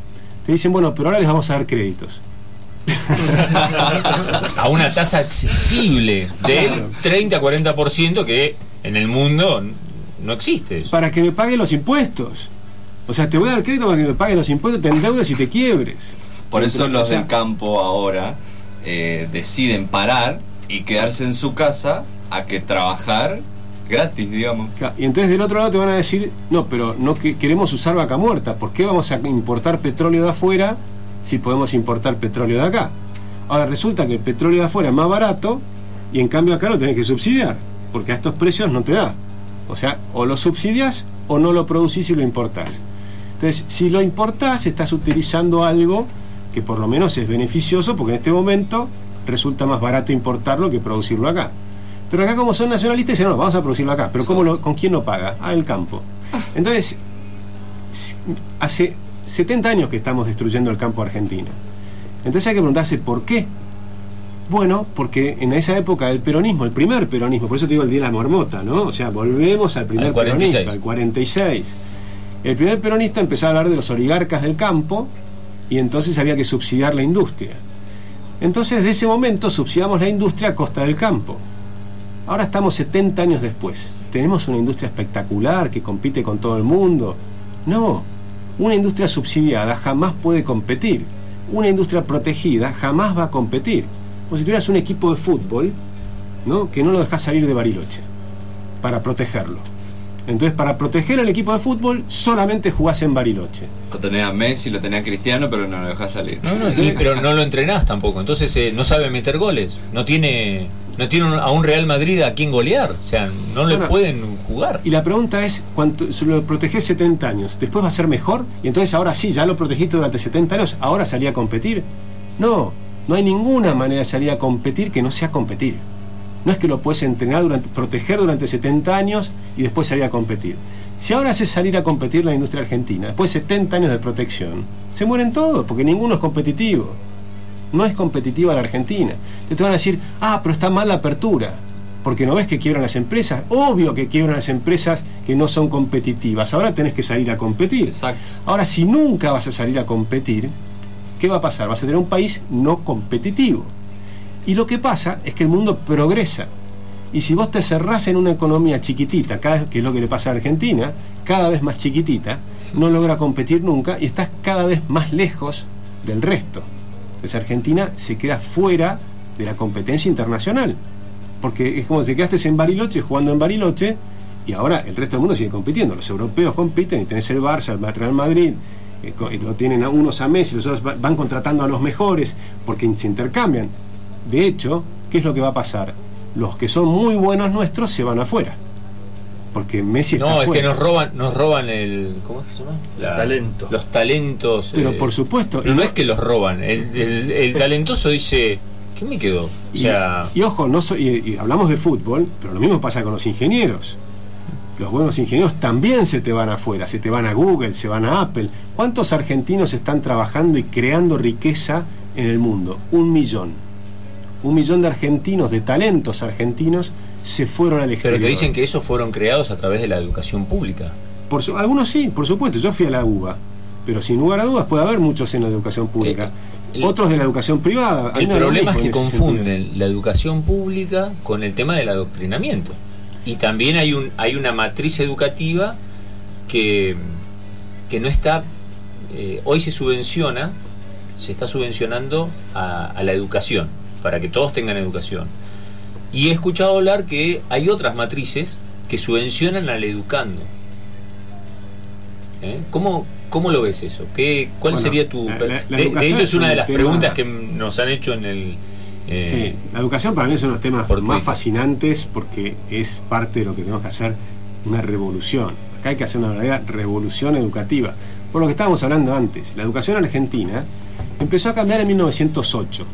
Te dicen, bueno, pero ahora les vamos a dar créditos.
A una tasa accesible del 30 a 40% que en el mundo no existe. eso.
para que me paguen los impuestos. O sea, te voy a dar crédito para que me paguen los impuestos, te endeudes y te quiebres.
Por eso los del campo ahora eh, deciden parar y quedarse en su casa a que trabajar gratis, digamos.
Y entonces del otro lado te van a decir, no, pero no que- queremos usar vaca muerta. ¿Por qué vamos a importar petróleo de afuera si podemos importar petróleo de acá? Ahora resulta que el petróleo de afuera es más barato y en cambio acá lo tenés que subsidiar, porque a estos precios no te da. O sea, o lo subsidias o no lo producís y lo importás. Entonces, si lo importás, estás utilizando algo que por lo menos es beneficioso, porque en este momento resulta más barato importarlo que producirlo acá. Pero acá como son nacionalistas dicen, no, vamos a producirlo acá. Pero ¿cómo lo- ¿con quién lo paga? Ah, el campo. Entonces, s- hace 70 años que estamos destruyendo el campo argentino. Entonces hay que preguntarse por qué. Bueno, porque en esa época del peronismo, el primer peronismo, por eso te digo el día de la marmota, ¿no? O sea, volvemos al primer
Al 46.
peronista, al 46. El primer peronista empezó a hablar de los oligarcas del campo y entonces había que subsidiar la industria. Entonces, de ese momento subsidiamos la industria a costa del campo. Ahora estamos 70 años después. ¿Tenemos una industria espectacular que compite con todo el mundo? No. Una industria subsidiada jamás puede competir. Una industria protegida jamás va a competir. Como si tuvieras un equipo de fútbol ¿no? que no lo dejas salir de Bariloche para protegerlo. Entonces, para proteger al equipo de fútbol, solamente jugás en Bariloche.
Lo tenés a Messi, lo tenés a Cristiano, pero no lo dejás salir.
No, no, y- pero no lo entrenás tampoco. Entonces eh, no sabe meter goles. No tiene, no tiene un- a un Real Madrid a quien golear. O sea, no le
Bueno,
pueden jugar.
Y la pregunta es, cuando si lo protegés 70 años, ¿después va a ser mejor? Y entonces ahora sí, ya lo protegiste durante 70 años, ¿ahora salía a competir? No, no hay ninguna manera de salir a competir que no sea competir. No es que lo puedes entrenar, durante, proteger durante 70 años y después salir a competir. Si ahora haces salir a competir la industria argentina, después de 70 años de protección, se mueren todos, porque ninguno es competitivo. No es competitiva la Argentina. Te van a decir, ah, pero está mal la apertura. Porque no ves que quiebran las empresas. Obvio que quiebran las empresas que no son competitivas. Ahora tenés que salir a competir.
Exacto.
Ahora, si nunca vas a salir a competir, ¿qué va a pasar? Vas a tener un país no competitivo. Y lo que pasa es que el mundo progresa. Y si vos te cerrás en una economía chiquitita, cada que es lo que le pasa a Argentina, cada vez más chiquitita, no logra competir nunca y estás cada vez más lejos del resto. Entonces Argentina se queda fuera de la competencia internacional. Porque es como si te quedaste en Bariloche jugando en Bariloche y ahora el resto del mundo sigue compitiendo. Los europeos compiten y tenés el Barça, el Real Madrid, eh, lo tienen a unos a Messi, los otros va- van contratando a los mejores porque se intercambian. De hecho, ¿qué es lo que va a pasar? Los que son muy buenos nuestros se van afuera. Porque Messi está
No, es que nos roban, nos roban el. ¿Cómo se llama? La-
Talento.
Los talentos.
Pero
eh,
por supuesto.
Pero no
no-
es que los roban. El, el- el talentoso dice. ¿Qué me quedó? O
Y,
sea.
y ojo, no soy, y, y hablamos de fútbol, pero lo mismo pasa con los ingenieros. Los buenos ingenieros también se te van afuera, se te van a Google, se van a Apple. ¿Cuántos argentinos están trabajando y creando riqueza en el mundo? Un millón. Un millón de argentinos, de talentos argentinos, se fueron al
Pero
exterior.
te dicen que esos fueron creados a través de la educación pública.
Por su- algunos sí, por supuesto. Yo fui a la UBA. Pero sin lugar a dudas puede haber muchos en la educación pública.
Eh, el-
Otros de la educación privada.
El problema es que
sentido.
confunden la educación pública con el tema del adoctrinamiento. Y también hay, un, hay una matriz educativa que, que no está. eh, hoy se subvenciona, se está subvencionando a, a la educación, para que todos tengan educación. Y he escuchado hablar que hay otras matrices que subvencionan al educando. ¿Eh? ¿Cómo, ¿Cómo lo ves eso? ¿Qué, ¿Cuál
Bueno,
sería tu.?
la- la- la
de- hecho, es una
un
de las
tema-
preguntas que nos han hecho en el. eh,
Sí, la educación para mí es uno de los temas
Por
más fascinantes porque es parte de lo que tenemos que hacer, una revolución. Acá hay que hacer una verdadera revolución educativa. Por lo que estábamos hablando antes, la educación argentina empezó a cambiar en 1908.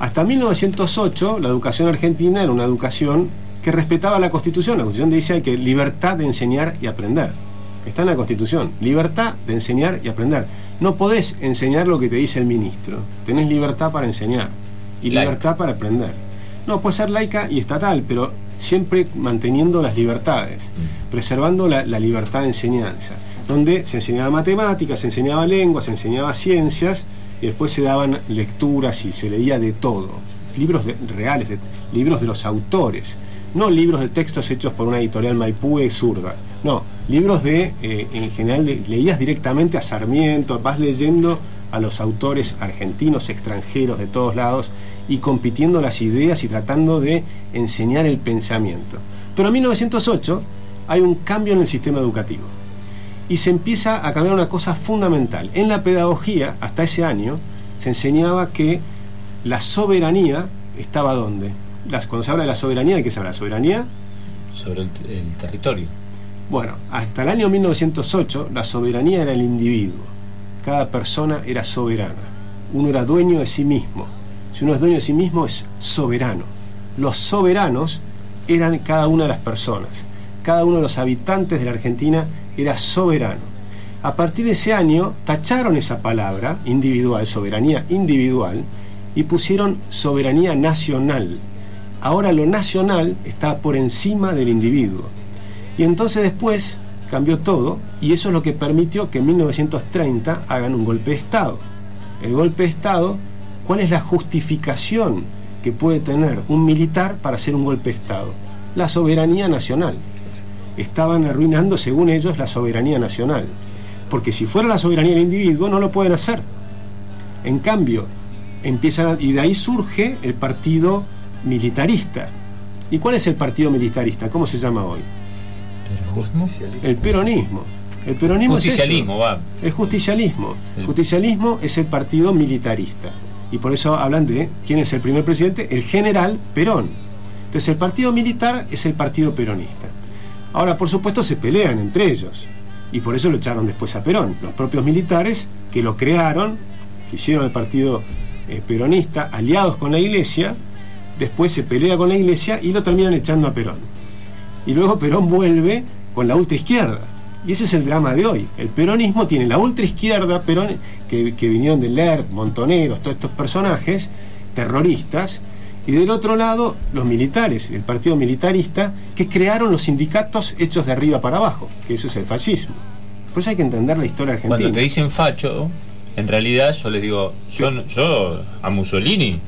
Hasta 1908 la educación argentina era una educación que respetaba la Constitución. La Constitución dice que libertad de enseñar y aprender. Está en la Constitución. Libertad de enseñar y aprender. No podés enseñar lo que te dice el ministro. Tenés libertad para enseñar y
Laica.
libertad para aprender. No, puede ser laica y estatal, pero siempre manteniendo las libertades, preservando la, la libertad de enseñanza, donde se enseñaba matemáticas, se enseñaba lengua, se enseñaba ciencias y después se daban lecturas y se leía de todo, libros de- reales, libros de los autores, no libros de textos hechos por una editorial Maipú zurda, no, libros de, eh, en general, leías directamente a Sarmiento, vas leyendo a los autores argentinos, extranjeros de todos lados y compitiendo las ideas y tratando de enseñar el pensamiento. Pero en 1908 hay un cambio en el sistema educativo y se empieza a cambiar una cosa fundamental. En la pedagogía, hasta ese año, se enseñaba que la soberanía estaba donde. Las, cuando se habla de la soberanía, ¿de qué se habla? ¿Soberanía?
sobre el, el territorio.
Bueno, hasta el año 1908 la soberanía era el individuo. Cada persona era soberana. Uno era dueño de sí mismo. Si uno es dueño de sí mismo es soberano. Los soberanos eran cada una de las personas. Cada uno de los habitantes de la Argentina era soberano. A partir de ese año tacharon esa palabra individual, soberanía individual, y pusieron soberanía nacional. Ahora lo nacional está por encima del individuo. Y entonces después cambió todo y eso es lo que permitió que en 1930 hagan un golpe de Estado. El golpe de Estado, ¿cuál es la justificación que puede tener un militar para hacer un golpe de Estado? La soberanía nacional. Estaban arruinando, según ellos, la soberanía nacional. Porque si fuera la soberanía del individuo, no lo pueden hacer. En cambio, empiezan a- y de ahí surge el partido militarista. ¿Y cuál es el partido militarista? ¿Cómo se llama hoy? El peronismo. El peronismo es.
Justicialismo, va.
El justicialismo. El- justicialismo es el partido militarista. Y por eso hablan de quién es el primer presidente, el general Perón. Entonces el partido militar es el partido peronista. Ahora, por supuesto, se pelean entre ellos. Y por eso lo echaron después a Perón. Los propios militares que lo crearon, que hicieron el partido eh, peronista, aliados con la iglesia, después se pelea con la iglesia y lo terminan echando a Perón. Y luego Perón vuelve con la ultraizquierda. Y ese es el drama de hoy. El peronismo tiene la ultraizquierda, Perón, que, que vinieron de Lerch, Montoneros, todos estos personajes terroristas, y del otro lado los militares, el partido militarista, que crearon los sindicatos hechos de arriba para abajo, que eso es el fascismo. Por eso hay que entender la historia argentina.
Cuando te dicen facho, en realidad yo les digo, yo, no- yo a Mussolini,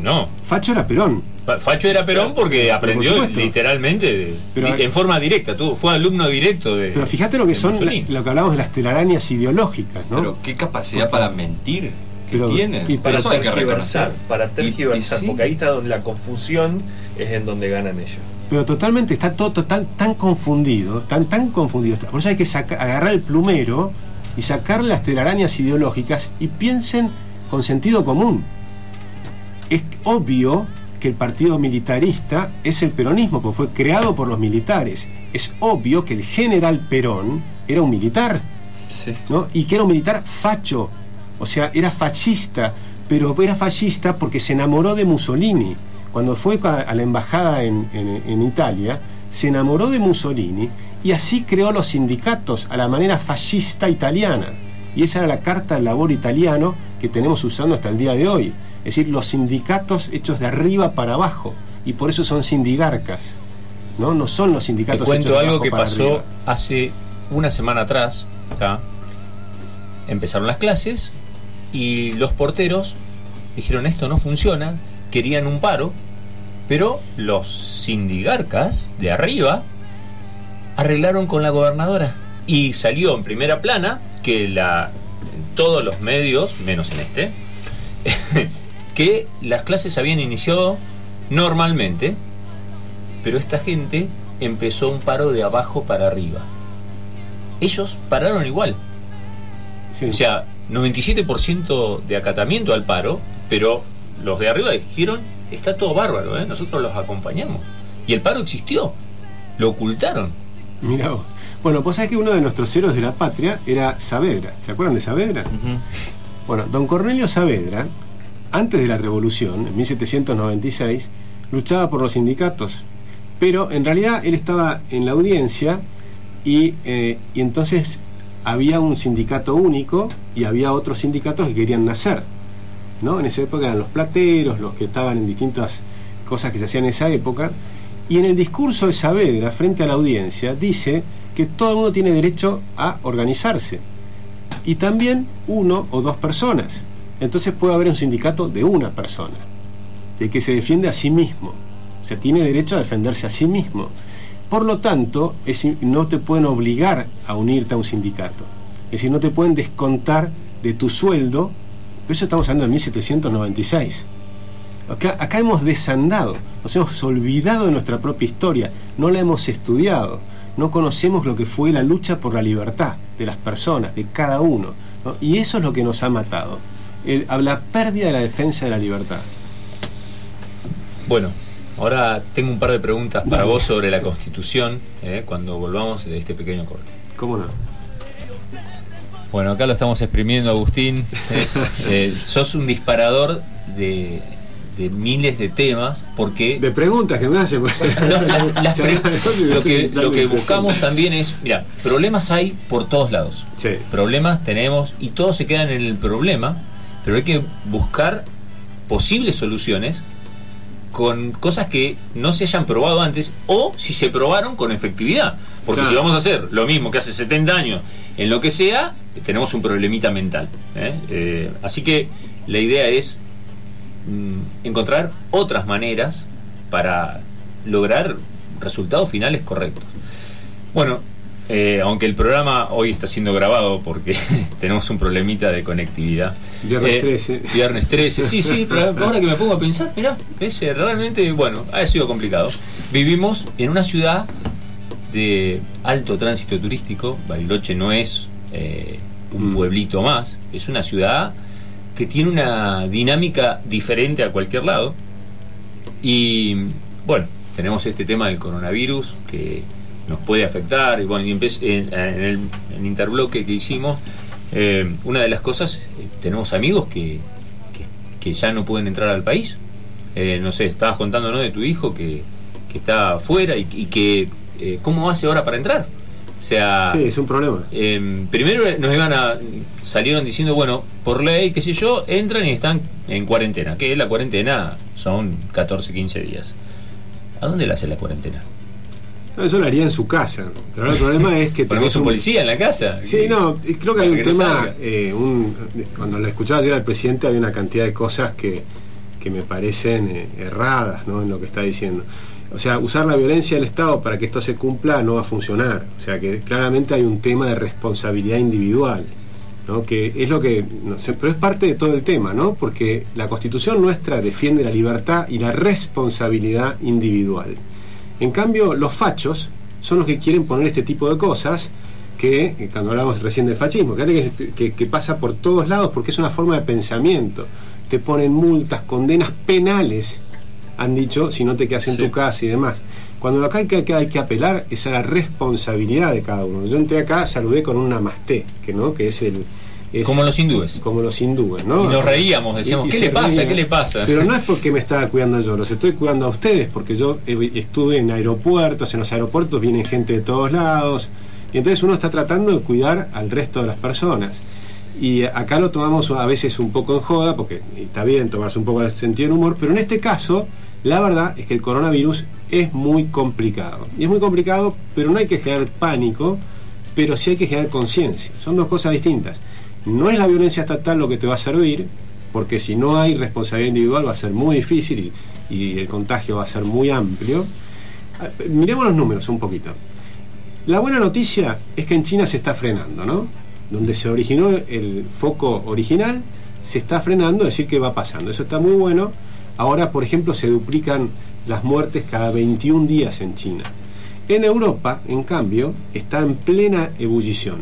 no.
Facho era Perón.
Fa- Facho era Perón porque aprendió
supuesto.
literalmente de-
Pero-
en forma directa, tuvo, fue alumno directo de.
Pero fíjate lo que son, lo que hablamos de las telarañas ideológicas, ¿no?
Pero qué capacidad para mentir que
Pero-
tienen.
y
Para
Eso hay que
tergiversar, para
Y- y
tergiversar,
sí.
porque ahí está donde la confusión es en donde ganan ellos.
Pero totalmente, está todo total, tan confundido, tan, tan confundido. Por eso hay que saca- agarrar el plumero y sacar las telarañas ideológicas y piensen con sentido común. Es obvio que el partido militarista es el peronismo, porque fue creado por los militares. Es obvio que el general Perón era un militar.
Sí.
¿no? Y que era un militar facho, o sea, era fascista, pero era fascista porque se enamoró de Mussolini. Cuando fue a la embajada en, en- en Italia, se enamoró de Mussolini y así creó los sindicatos a la manera fascista italiana. Y esa era la carta del labor italiano que tenemos usando hasta el día de hoy. Es decir, los sindicatos hechos de arriba para abajo. Y por eso son sindigarcas. No, no son los
Te
sindicatos hechos de
algo
abajo
que
para
pasó
arriba.
hace una semana atrás. acá. Empezaron las clases y los porteros dijeron esto no funciona, querían un paro, pero los sindigarcas de arriba arreglaron con la gobernadora y salió en primera plana que la en todos los medios, menos en este, que las clases habían iniciado normalmente, pero esta gente empezó un paro de abajo para arriba. Ellos pararon igual.
Sí.
O sea, 97% de acatamiento al paro, pero los de arriba dijeron, está todo bárbaro, ¿eh? nosotros los acompañamos. Y el paro existió, lo ocultaron.
Mirá vos. Bueno, pues sabés que uno de nuestros héroes de la patria era Saavedra. ¿Se acuerdan de Saavedra? Bueno, don Cornelio Saavedra, antes de la revolución, en 1796, luchaba por los sindicatos. Pero en realidad él estaba en la audiencia y, eh, y entonces había un sindicato único y había otros sindicatos que querían nacer. ¿no? En esa época eran los plateros, los que estaban en distintas cosas que se hacían en esa época. Y en el discurso de Saavedra, frente a la audiencia, dice que todo el mundo tiene derecho a organizarse. Y también uno o dos personas. Entonces puede haber un sindicato de una persona, el que se defiende a sí mismo. O sea, tiene derecho a defenderse a sí mismo. Por lo tanto, no te pueden obligar a unirte a un sindicato. Es decir, no te pueden descontar de tu sueldo. Pero eso estamos hablando de 1796. Acá, hemos desandado, nos hemos olvidado de nuestra propia historia, no la hemos estudiado, no conocemos lo que fue la lucha por la libertad de las personas, de cada uno. ¿no? Y eso es lo que nos ha matado, el- la pérdida de la defensa de la libertad.
Bueno, ahora tengo un par de preguntas para vos sobre la Constitución, ¿eh? cuando volvamos de este pequeño corte.
¿Cómo no?
Bueno, acá lo estamos exprimiendo, Agustín. Es, eh, sos un disparador de, de miles de temas, porque
De preguntas que me hacen.
No, las- las pre- lo, que, lo que buscamos también es, mira, problemas hay por todos lados.
Sí.
Problemas tenemos y todos se quedan en el problema, pero hay que buscar posibles soluciones con cosas que no se hayan probado antes o si se probaron con efectividad. Porque
Claro.
si vamos a hacer lo mismo que hace 70 años en lo que sea, tenemos un problemita mental. ¿eh? Eh, así que la idea es mm, encontrar otras maneras para lograr resultados finales correctos. Bueno, eh, aunque el programa hoy está siendo grabado porque tenemos un problemita de conectividad.
Viernes
Eh,
13.
Viernes 13, sí, sí, pero ahora que me pongo a pensar, mirá, es eh, realmente, bueno, ha sido complicado. Vivimos en una ciudad de alto tránsito turístico, Bariloche no es eh, un
Mm.
pueblito más, es una ciudad que tiene una dinámica diferente a cualquier lado. Y bueno, tenemos este tema del coronavirus que nos puede afectar. Y bueno, y en, en el en interbloque que hicimos, eh, una de las cosas, eh, tenemos amigos que, que, que ya no pueden entrar al país. Eh, no sé, estabas contando ¿no? de tu hijo que, que está afuera y, y que eh, cómo hace ahora para entrar. O sea,
Sí, es un problema.
eh, primero nos iban a salieron diciendo bueno por ley qué sé yo entran y están en cuarentena que la cuarentena son 14 15 días a dónde le hace la cuarentena
No, eso lo haría en su casa. Pero el problema es que tenés
un policía en la casa
Sí, no, creo que hay un
no
tema, eh, un- cuando lo escuchaba ayer al presidente había una cantidad de cosas que, que me parecen eh, erradas ¿no? en lo que está diciendo. O sea, usar la violencia del Estado para que esto se cumpla no va a funcionar. O sea, que claramente hay un tema de responsabilidad individual. ¿no? que es lo que no sé, pero es parte de todo el tema no porque la constitución nuestra defiende la libertad y la responsabilidad individual en cambio los fachos son los que quieren poner este tipo de cosas que eh, cuando hablamos recién del fascismo que, que, que pasa por todos lados porque es una forma de pensamiento te ponen multas condenas penales han dicho si no te quedas en
Sí.
tu casa y demás cuando acá hay que, hay que apelar es a la responsabilidad de cada uno. Yo entré acá, saludé con un namasté, que no, que es el. Es-
Como los hindúes.
Como los hindúes, ¿no?
Y nos reíamos, decíamos,
Y- y
¿qué le pasa? ¿Qué le pasa?
Pero no es porque me estaba cuidando yo, los estoy cuidando a ustedes, porque yo estuve en aeropuertos, en los aeropuertos vienen gente de todos lados, y entonces uno está tratando de cuidar al resto de las personas. Y acá lo tomamos a veces un poco en joda, porque está bien tomarse un poco el sentido del humor, pero en este caso, la verdad es que el coronavirus es muy complicado. Y es muy complicado, pero no hay que generar pánico, pero sí hay que generar conciencia. Son dos cosas distintas. No es la violencia estatal lo que te va a servir, porque si no hay responsabilidad individual va a ser muy difícil y, el contagio va a ser muy amplio. Ah, Miremos los números un poquito. La buena noticia es que en China se está frenando, ¿no? Donde se originó el foco original, se está frenando, es decir, que va pasando. Eso está muy bueno. Ahora, por ejemplo, se duplican las muertes cada 21 días en China. En Europa, en cambio, está en plena ebullición,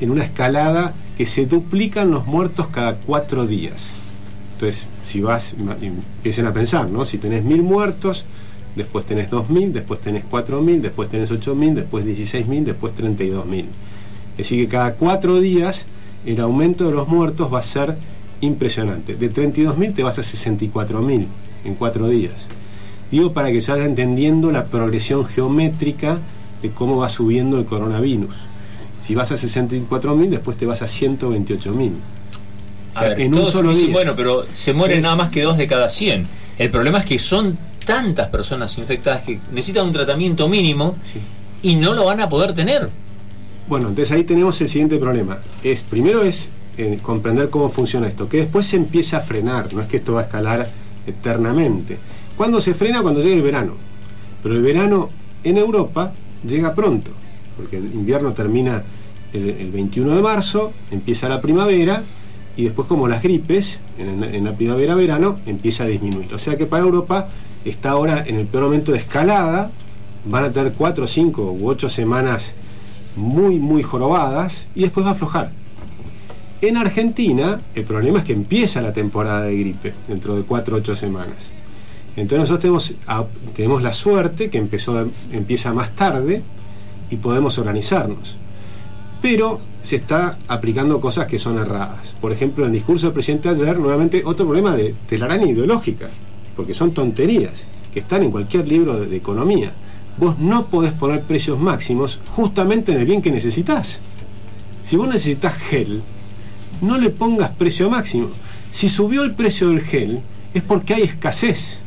en una escalada que se duplican los muertos cada cuatro días. Entonces, si vas, ma- empiecen a pensar, ¿no? Si tenés mil muertos, después tenés 2.000, después tenés 4.000, después tenés 8.000, después 16.000, después 32.000. Es decir, que cada cuatro días el aumento de los muertos va a ser impresionante. De 32.000 te vas a 64.000 en cuatro días. Digo para que se vaya entendiendo la progresión geométrica de cómo va subiendo el coronavirus. Si vas a 64.000, después te vas a 128.000. O sea, en un solo
dicen,
día.
Bueno, pero se mueren
Es-
nada más que dos de cada 100. El problema es que son tantas personas infectadas que necesitan un tratamiento mínimo
Sí.
y no lo van a poder tener.
Bueno, entonces ahí tenemos el siguiente problema. Es primero es eh, comprender cómo funciona esto, que después se empieza a frenar, no es que esto va a escalar eternamente. ¿Cuándo se frena? Cuando llegue el verano. Pero el verano en Europa llega pronto, porque el invierno termina el, el 21 de marzo, empieza la primavera y después como las gripes, en, la primavera-verano, empieza a disminuir. O sea que para Europa está ahora en el peor momento de escalada, van a tener 4, 5 u 8 semanas muy, muy jorobadas y después va a aflojar. En Argentina, el problema es que empieza la temporada de gripe dentro de 4 o 8 semanas. Entonces nosotros tenemos, tenemos la suerte que empezó, empieza más tarde y podemos organizarnos. Pero se está aplicando cosas que son erradas. Por ejemplo, en el discurso del presidente ayer, nuevamente otro problema de telaraña ideológica, porque son tonterías que están en cualquier libro de, de economía. Vos no podés poner precios máximos justamente en el bien que necesitas. Si vos necesitas gel, no le pongas precio máximo. Si subió el precio del gel, es porque hay escasez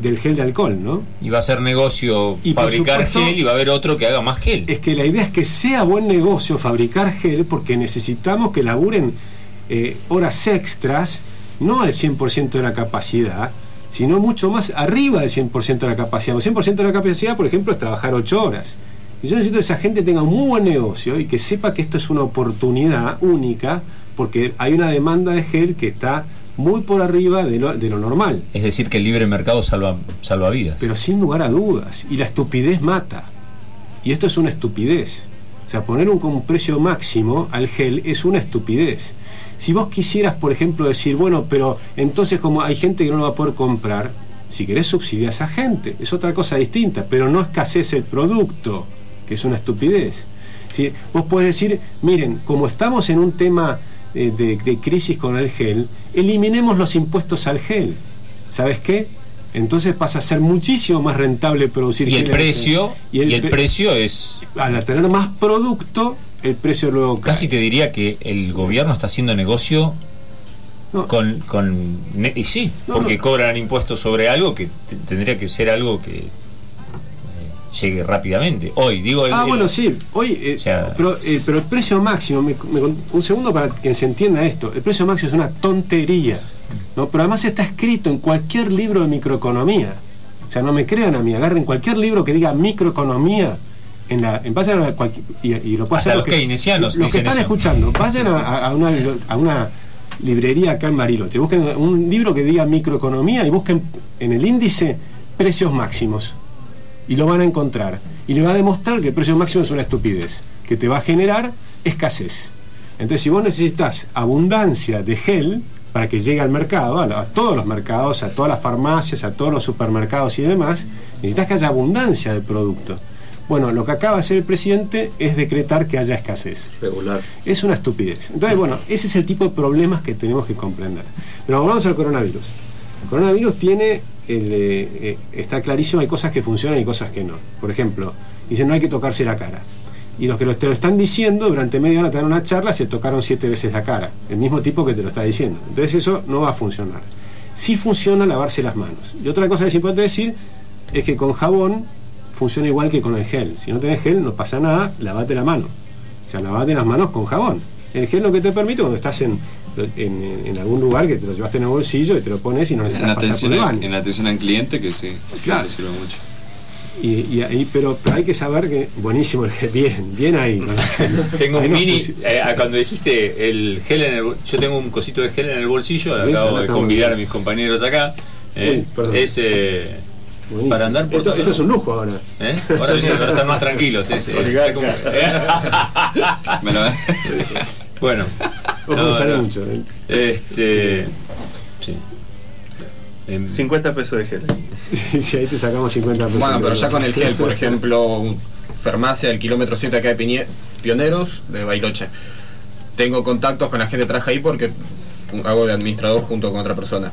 del gel de alcohol, ¿no?
Y va a ser negocio
Y
fabricar
supuesto-
gel y va a haber otro que haga más gel.
Es que la idea es que sea buen negocio fabricar gel porque necesitamos que laburen eh, horas extras, no al 100% de la capacidad, sino mucho más arriba del 100% de la capacidad. El 100% de la capacidad, por ejemplo, es trabajar 8 horas. Y yo necesito que esa gente tenga un muy buen negocio y que sepa que esto es una oportunidad única porque hay una demanda de gel que está muy por arriba de lo, de lo normal.
Es decir, que el libre mercado salva, salva vidas.
Pero sin lugar a dudas. Y la estupidez mata. Y esto es una estupidez. O sea, poner un, precio máximo al gel es una estupidez. Si vos quisieras, por ejemplo, decir, bueno, pero entonces como hay gente que no lo va a poder comprar, si querés subsidiar a esa gente, es otra cosa distinta, pero no escasez el producto, que es una estupidez. ¿Sí? Vos podés decir, miren, como estamos en un tema de, de crisis con el gel, eliminemos los impuestos al gel. ¿Sabes qué? Entonces pasa a ser muchísimo más rentable producir
y el
gel
precio, y el,
pre-
precio es
al tener más producto, el precio luego cae.
casi te diría que el gobierno está haciendo negocio
No.
con, con y sí,
No,
porque
no.
cobran impuestos sobre algo que te- tendría que ser algo que eh, llegue rápidamente. Hoy, digo, el-
Ah,
el-
bueno, sí. Hoy, eh,
O sea-
pero, eh, pero el precio máximo, me- me- un segundo para que se entienda esto. El precio máximo es una tontería. ¿no? Pero además está escrito en cualquier libro de microeconomía. O sea, no me crean a mí, agarren cualquier libro que diga microeconomía. en la, en vayan a cualquier- y, y lo puede hacer
los
que-
keynesianos
Los que están
eso.
escuchando, vayan a una, a una librería acá en Bariloche, busquen un libro que diga microeconomía y busquen en el índice precios máximos. Y lo van a encontrar. Y le va a demostrar que el precio máximo es una estupidez, que te va a generar escasez. Entonces, si vos necesitas abundancia de gel para que llegue al mercado, a, a todos los mercados, a todas las farmacias, a todos los supermercados y demás, necesitas que haya abundancia de producto. Bueno, lo que acaba de hacer el presidente es decretar que haya escasez.
Regular.
Es una estupidez. Entonces, bueno, ese es el tipo de problemas que tenemos que comprender. Pero volvamos al coronavirus. El coronavirus tiene, eh, está clarísimo, hay cosas que funcionan y cosas que no. Por ejemplo, dicen no hay que tocarse la cara. Y los que te lo están diciendo, durante media hora te dan una charla, se tocaron siete veces la cara. El mismo tipo que te lo está diciendo. Entonces eso no va a funcionar. Sí funciona lavarse las manos. Y otra cosa que es importante decir es que con jabón funciona igual que con el gel. Si no tenés gel, no pasa nada, lavate la mano. O sea, lavate las manos con jabón. El gel lo que te permite cuando estás en, en, en algún lugar que te lo llevaste en el bolsillo y te lo pones y no
En
necesitas pasar por
atención,
el
al,
baño.
en atención al cliente, que sí,
Claro.
que sirve mucho.
Y, y ahí, pero, pero hay que saber que buenísimo el gel, bien, bien ahí.
Tengo
Ahí
un mini. eh, ah, cuando dijiste el gel en el. Yo tengo un cosito de gel en el bolsillo. Acabo de convidar a mis compañeros acá. eh,
Uy,
es. eh,
buenísimo.
para andar por
esto, esto es un lujo ahora.
¿eh? Ahora sí, ahora están más tranquilos. es, sé cómo-
Me lo-
bueno.
Vos
no,
me sale
no.
mucho. ¿eh?
Este. Sí. Em,
50 pesos de gel.
Sí, ahí te sacamos 50 pesos.
Bueno, pero ya con el gel, por ejemplo, farmacia del kilómetro 7 acá de Pioneros, de Bailoche. Tengo contactos con la gente que trabaja ahí porque hago de administrador junto con otra persona.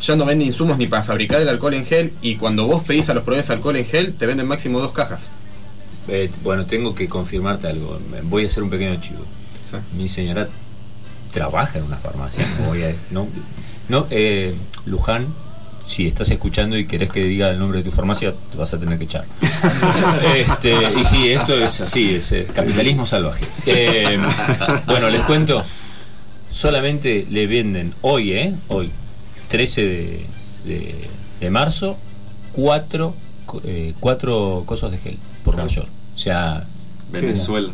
Ya no venden insumos ni para fabricar el alcohol en gel y cuando vos pedís a los proveedores alcohol en gel, te venden máximo dos cajas.
eh, bueno, tengo que confirmarte algo. Voy a hacer un pequeño chivo.
Sí.
Mi señora trabaja en una farmacia. No, voy a- no, no, eh, Luján, si estás escuchando y querés que diga el nombre de tu farmacia, te vas a tener que echar. Este, y sí, esto es así, es eh, capitalismo salvaje. Eh, bueno, les cuento, solamente le venden hoy, ¿eh? Hoy, 13 de, de- de marzo, cuatro, eh, cuatro cosas de gel por mayor. O sea,
Venezuela.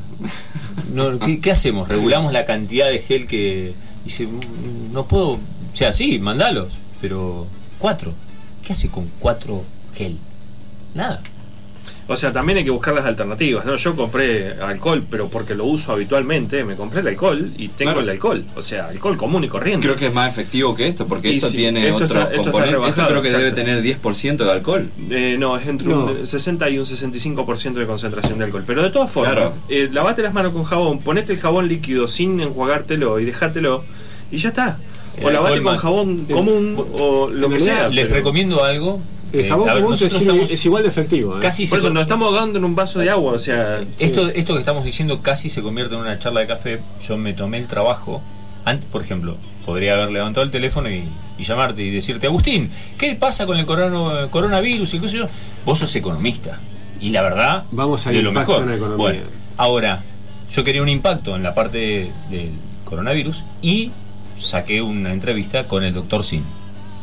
no, ¿qué, qué hacemos? ¿Regulamos la cantidad de gel que.? Dice, "Mm, no puedo. O sea, sí, mandalos, pero cuatro. ¿Qué hace con cuatro gel? Nada.
O sea, también hay que buscar las alternativas, ¿no? Yo compré alcohol, pero porque lo uso habitualmente, me compré el alcohol y tengo
Claro.
el alcohol. O sea, alcohol común y corriente.
Creo que es más efectivo que esto, porque
Y
esto
sí,
tiene
esto
otro
está- esto está
componente. Esto creo que debe tener 10% de alcohol.
Eh, no, es entre
No.
un 60 y un 65% de concentración de alcohol. Pero de todas formas,
Claro.
eh, lavate las manos con jabón, ponete el jabón líquido sin enjuagártelo y dejátelo y ya está. O lavate con jabón común o lo que sea.
Les
pero-
recomiendo algo.
El
Eh,
jabón
a ver,
común es,
nosotros estamos
es igual de efectivo. ¿eh?
casi
Por eso nos estamos ahogando en un vaso de agua, o sea,
Esto, esto que estamos diciendo casi se convierte en una charla de café. Yo me tomé el trabajo. Antes, por ejemplo, podría haber levantado el teléfono y, y llamarte y decirte, Agustín, ¿qué pasa con el corona- coronavirus y qué sé yo? Vos sos economista. Y la verdad,
Vamos al
de lo mejor.
en la economía.
Bueno, ahora, yo quería un impacto en la parte del coronavirus y saqué una entrevista con el doctor Sin,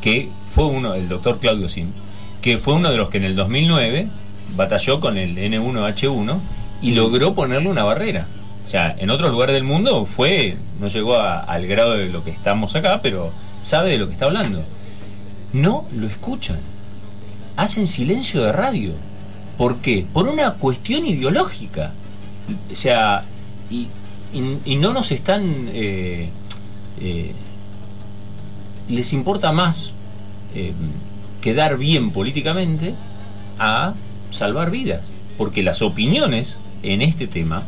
que fue uno, el doctor Claudio Sin, que fue uno de los que en el 2009 batalló con el N1H1 y logró ponerle una barrera. O sea, en otros lugares del mundo fue, no llegó a- al grado de lo que estamos acá, pero sabe de lo que está hablando. No lo escuchan. Hacen silencio de radio. ¿Por qué? Por una cuestión ideológica. O sea, y no nos están... eh, eh, les importa más eh, quedar bien políticamente a salvar vidas. Porque las opiniones en este tema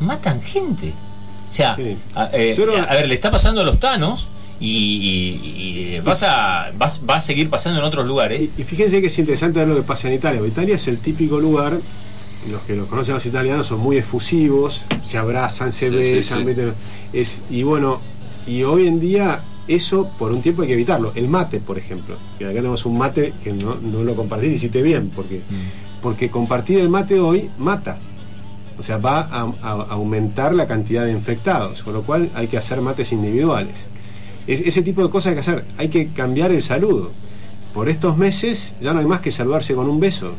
matan gente. O sea,
Sí.
a, eh, a ver, le está pasando a los tanos y, y- y vas a, vas- va a seguir pasando en otros lugares.
Y, y fíjense que es interesante ver lo que pasa en Italia. Italia es el típico lugar, los que lo conocen los italianos son muy efusivos, se abrazan, se
Sí,
besan,
sí.
¿viste? Es, y bueno, y hoy en día eso por un tiempo hay que evitarlo. El mate, por ejemplo. Que acá tenemos un mate que no, no lo compartís hiciste bien, porque, porque compartir el mate hoy mata. O sea, va a, a- aumentar la cantidad de infectados, con lo cual hay que hacer mates individuales. Es- ese tipo de cosas hay que hacer. Hay que cambiar el saludo. Por estos meses ya no hay más que saludarse con un beso.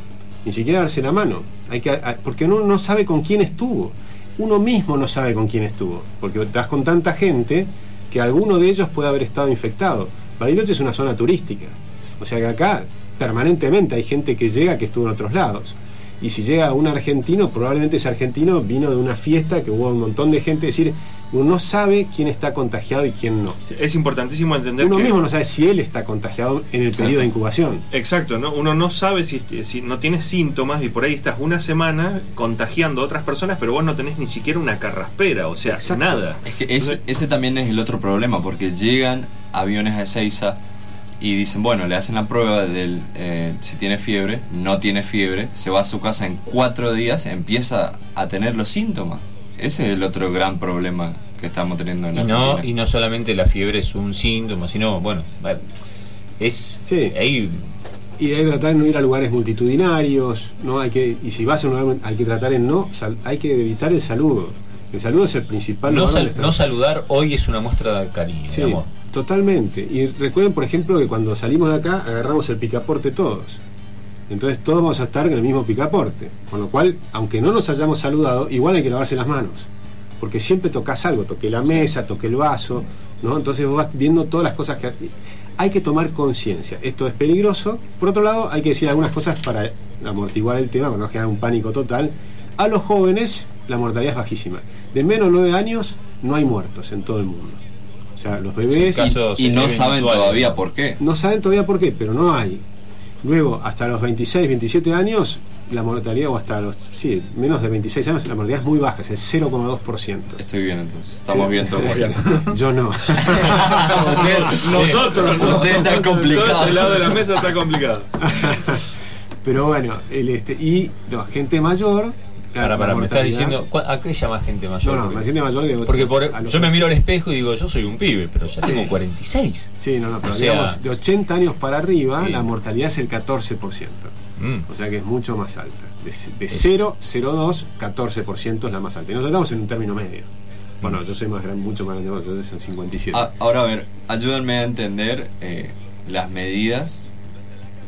ni siquiera darse la mano. Hay que, porque uno no sabe con quién estuvo. Uno mismo no sabe con quién estuvo. Porque estás con tanta gente que alguno de ellos puede haber estado infectado. Bariloche es una zona turística. O sea que acá permanentemente hay gente que llega que estuvo en otros lados. Y si llega un argentino, probablemente ese argentino vino de una fiesta que hubo un montón de gente. Decir, uno no sabe quién está contagiado y quién no.
Es importantísimo entender
Uno
que.
mismo no sabe si él está contagiado en el periodo de incubación.
Exacto, ¿no? uno no sabe si, si no tienes síntomas y por ahí estás una semana contagiando a otras personas, pero vos no tenés ni siquiera una carraspera, o sea,
Exacto.
nada.
Es que ese, ese también es el otro problema, porque llegan aviones a Ezeiza y dicen, bueno, le hacen la prueba del eh, si tiene fiebre, no tiene fiebre, se va a su casa en cuatro días, empieza a tener los síntomas. Ese es el otro gran problema que estamos teniendo en
Y no,
Argentina.
y no solamente la fiebre es un síntoma, sino, bueno, va- es.
Sí.
Ahí,
Y hay que tratar de no ir a lugares multitudinarios, no hay que y si vas a un lugar hay que tratar en no, sal- hay que evitar el saludo. El saludo es el principal
no, sal- no saludar hoy es una muestra de cariño,
Sí,
de
totalmente. Y recuerden, por ejemplo, que cuando salimos de acá agarramos el picaporte todos. Entonces todos vamos a estar en el mismo picaporte. Con lo cual, aunque no nos hayamos saludado, igual hay que lavarse las manos. Porque siempre tocas algo, toqué la mesa, toqué el vaso, ¿no? Entonces vos vas viendo todas las cosas que... Hay que tomar conciencia. Esto es peligroso. Por otro lado, hay que decir algunas cosas para amortiguar el tema, para no generar un pánico total. A los jóvenes, la mortalidad es bajísima. De menos de 9 años, no hay muertos en todo el mundo. O sea, los bebés...
Y no saben todavía por qué.
No saben todavía por qué, pero no hay. Luego, hasta los 26, 27 años, la mortalidad, o hasta los, sí, menos de 26 años, la mortalidad es muy baja, es el 0,2%.
Estoy bien entonces, estamos
Sí.
bien todos.
Yo no.
Nosotros, ¿no?
Usted está complicado.
Todo este lado de la mesa está complicado.
Pero bueno, el este y la gente mayor. La-
Para, para, me estás diciendo, ¿cu- ¿a qué llama gente mayor?
No, no, la gente mayor de.
Porque por- yo me miro al espejo y digo, yo soy un pibe, pero ya
Sí.
tengo 46.
Sí, no, no, pero
O sea-
digamos, de 80 años para arriba,
Sí.
la mortalidad es el 14%.
Mm.
O sea que es mucho más alta. De, de 0, 0,2, 14% es la más alta. Y nosotros estamos en un término medio. Bueno, yo soy más grande, mucho más grande, que vos, yo soy 57.
Ah, ahora a ver, ayúdenme a entender eh, las medidas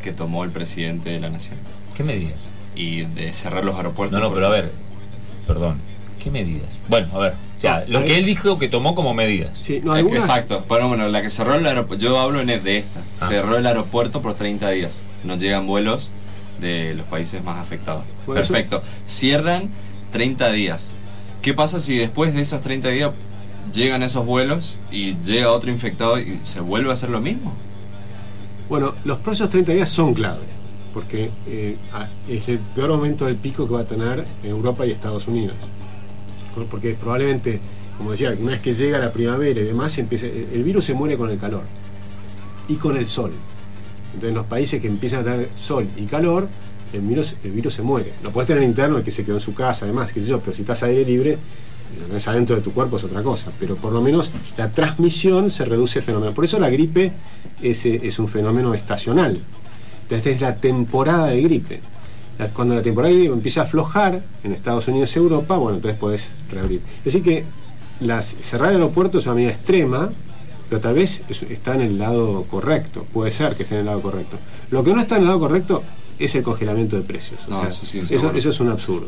que tomó el presidente de la nación
¿Qué medidas?
Y de cerrar los aeropuertos.
No, no, pero a ver, perdón, ¿qué medidas? Bueno, a ver,
No,
lo que él dijo que tomó como medidas.
Sí, no, algunas-
Exacto, pero bueno, la que cerró el aeropuerto, yo hablo en de esta,
Ah.
cerró el aeropuerto por 30 días, no llegan vuelos de los países más afectados.
Bueno, eso-
Perfecto, cierran 30 días. ¿Qué pasa si después de esos 30 días llegan esos vuelos y llega otro infectado y se vuelve a hacer lo mismo?
Bueno, los próximos 30 días son clave, porque eh, es el peor momento del pico que va a tener Europa y Estados Unidos. Por- Porque probablemente, como decía, una vez que llega la primavera y demás, el virus se muere con el calor y con el sol. Entonces, en los países que empiezan a tener sol y calor, el virus, el virus se muere. Lo puedes tener interno, el que se quedó en su casa, además, qué sé yo, pero si estás aire libre, lo tenés adentro de tu cuerpo es otra cosa. Pero por lo menos la transmisión se reduce fenómeno. Por eso la gripe es, eh, es un fenómeno estacional. Esta es la temporada de gripe. Cuando la temporada de gripe empieza a aflojar en Estados Unidos y Europa, bueno, entonces podés reabrir. Decir que las, cerrar el aeropuerto es una medida extrema, pero tal vez es- está en el lado correcto. Puede ser que esté en el lado correcto. Lo que no está en el lado correcto es el congelamiento de precios. O
No,
sea,
eso sí,
eso,
seguro.
eso es un absurdo.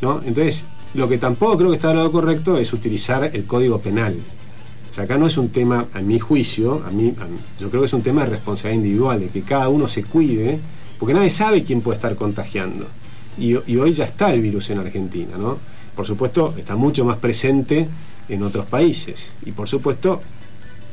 ¿no? Entonces, lo que tampoco creo que está al lado correcto es utilizar el código penal. Sea, acá no es un tema, a mi juicio, a mí, yo creo que es un tema de responsabilidad individual, de que cada uno se cuide, porque nadie sabe quién puede estar contagiando. Y, hoy ya está el virus en Argentina, ¿no? Por supuesto, está mucho más presente en otros países. Y por supuesto,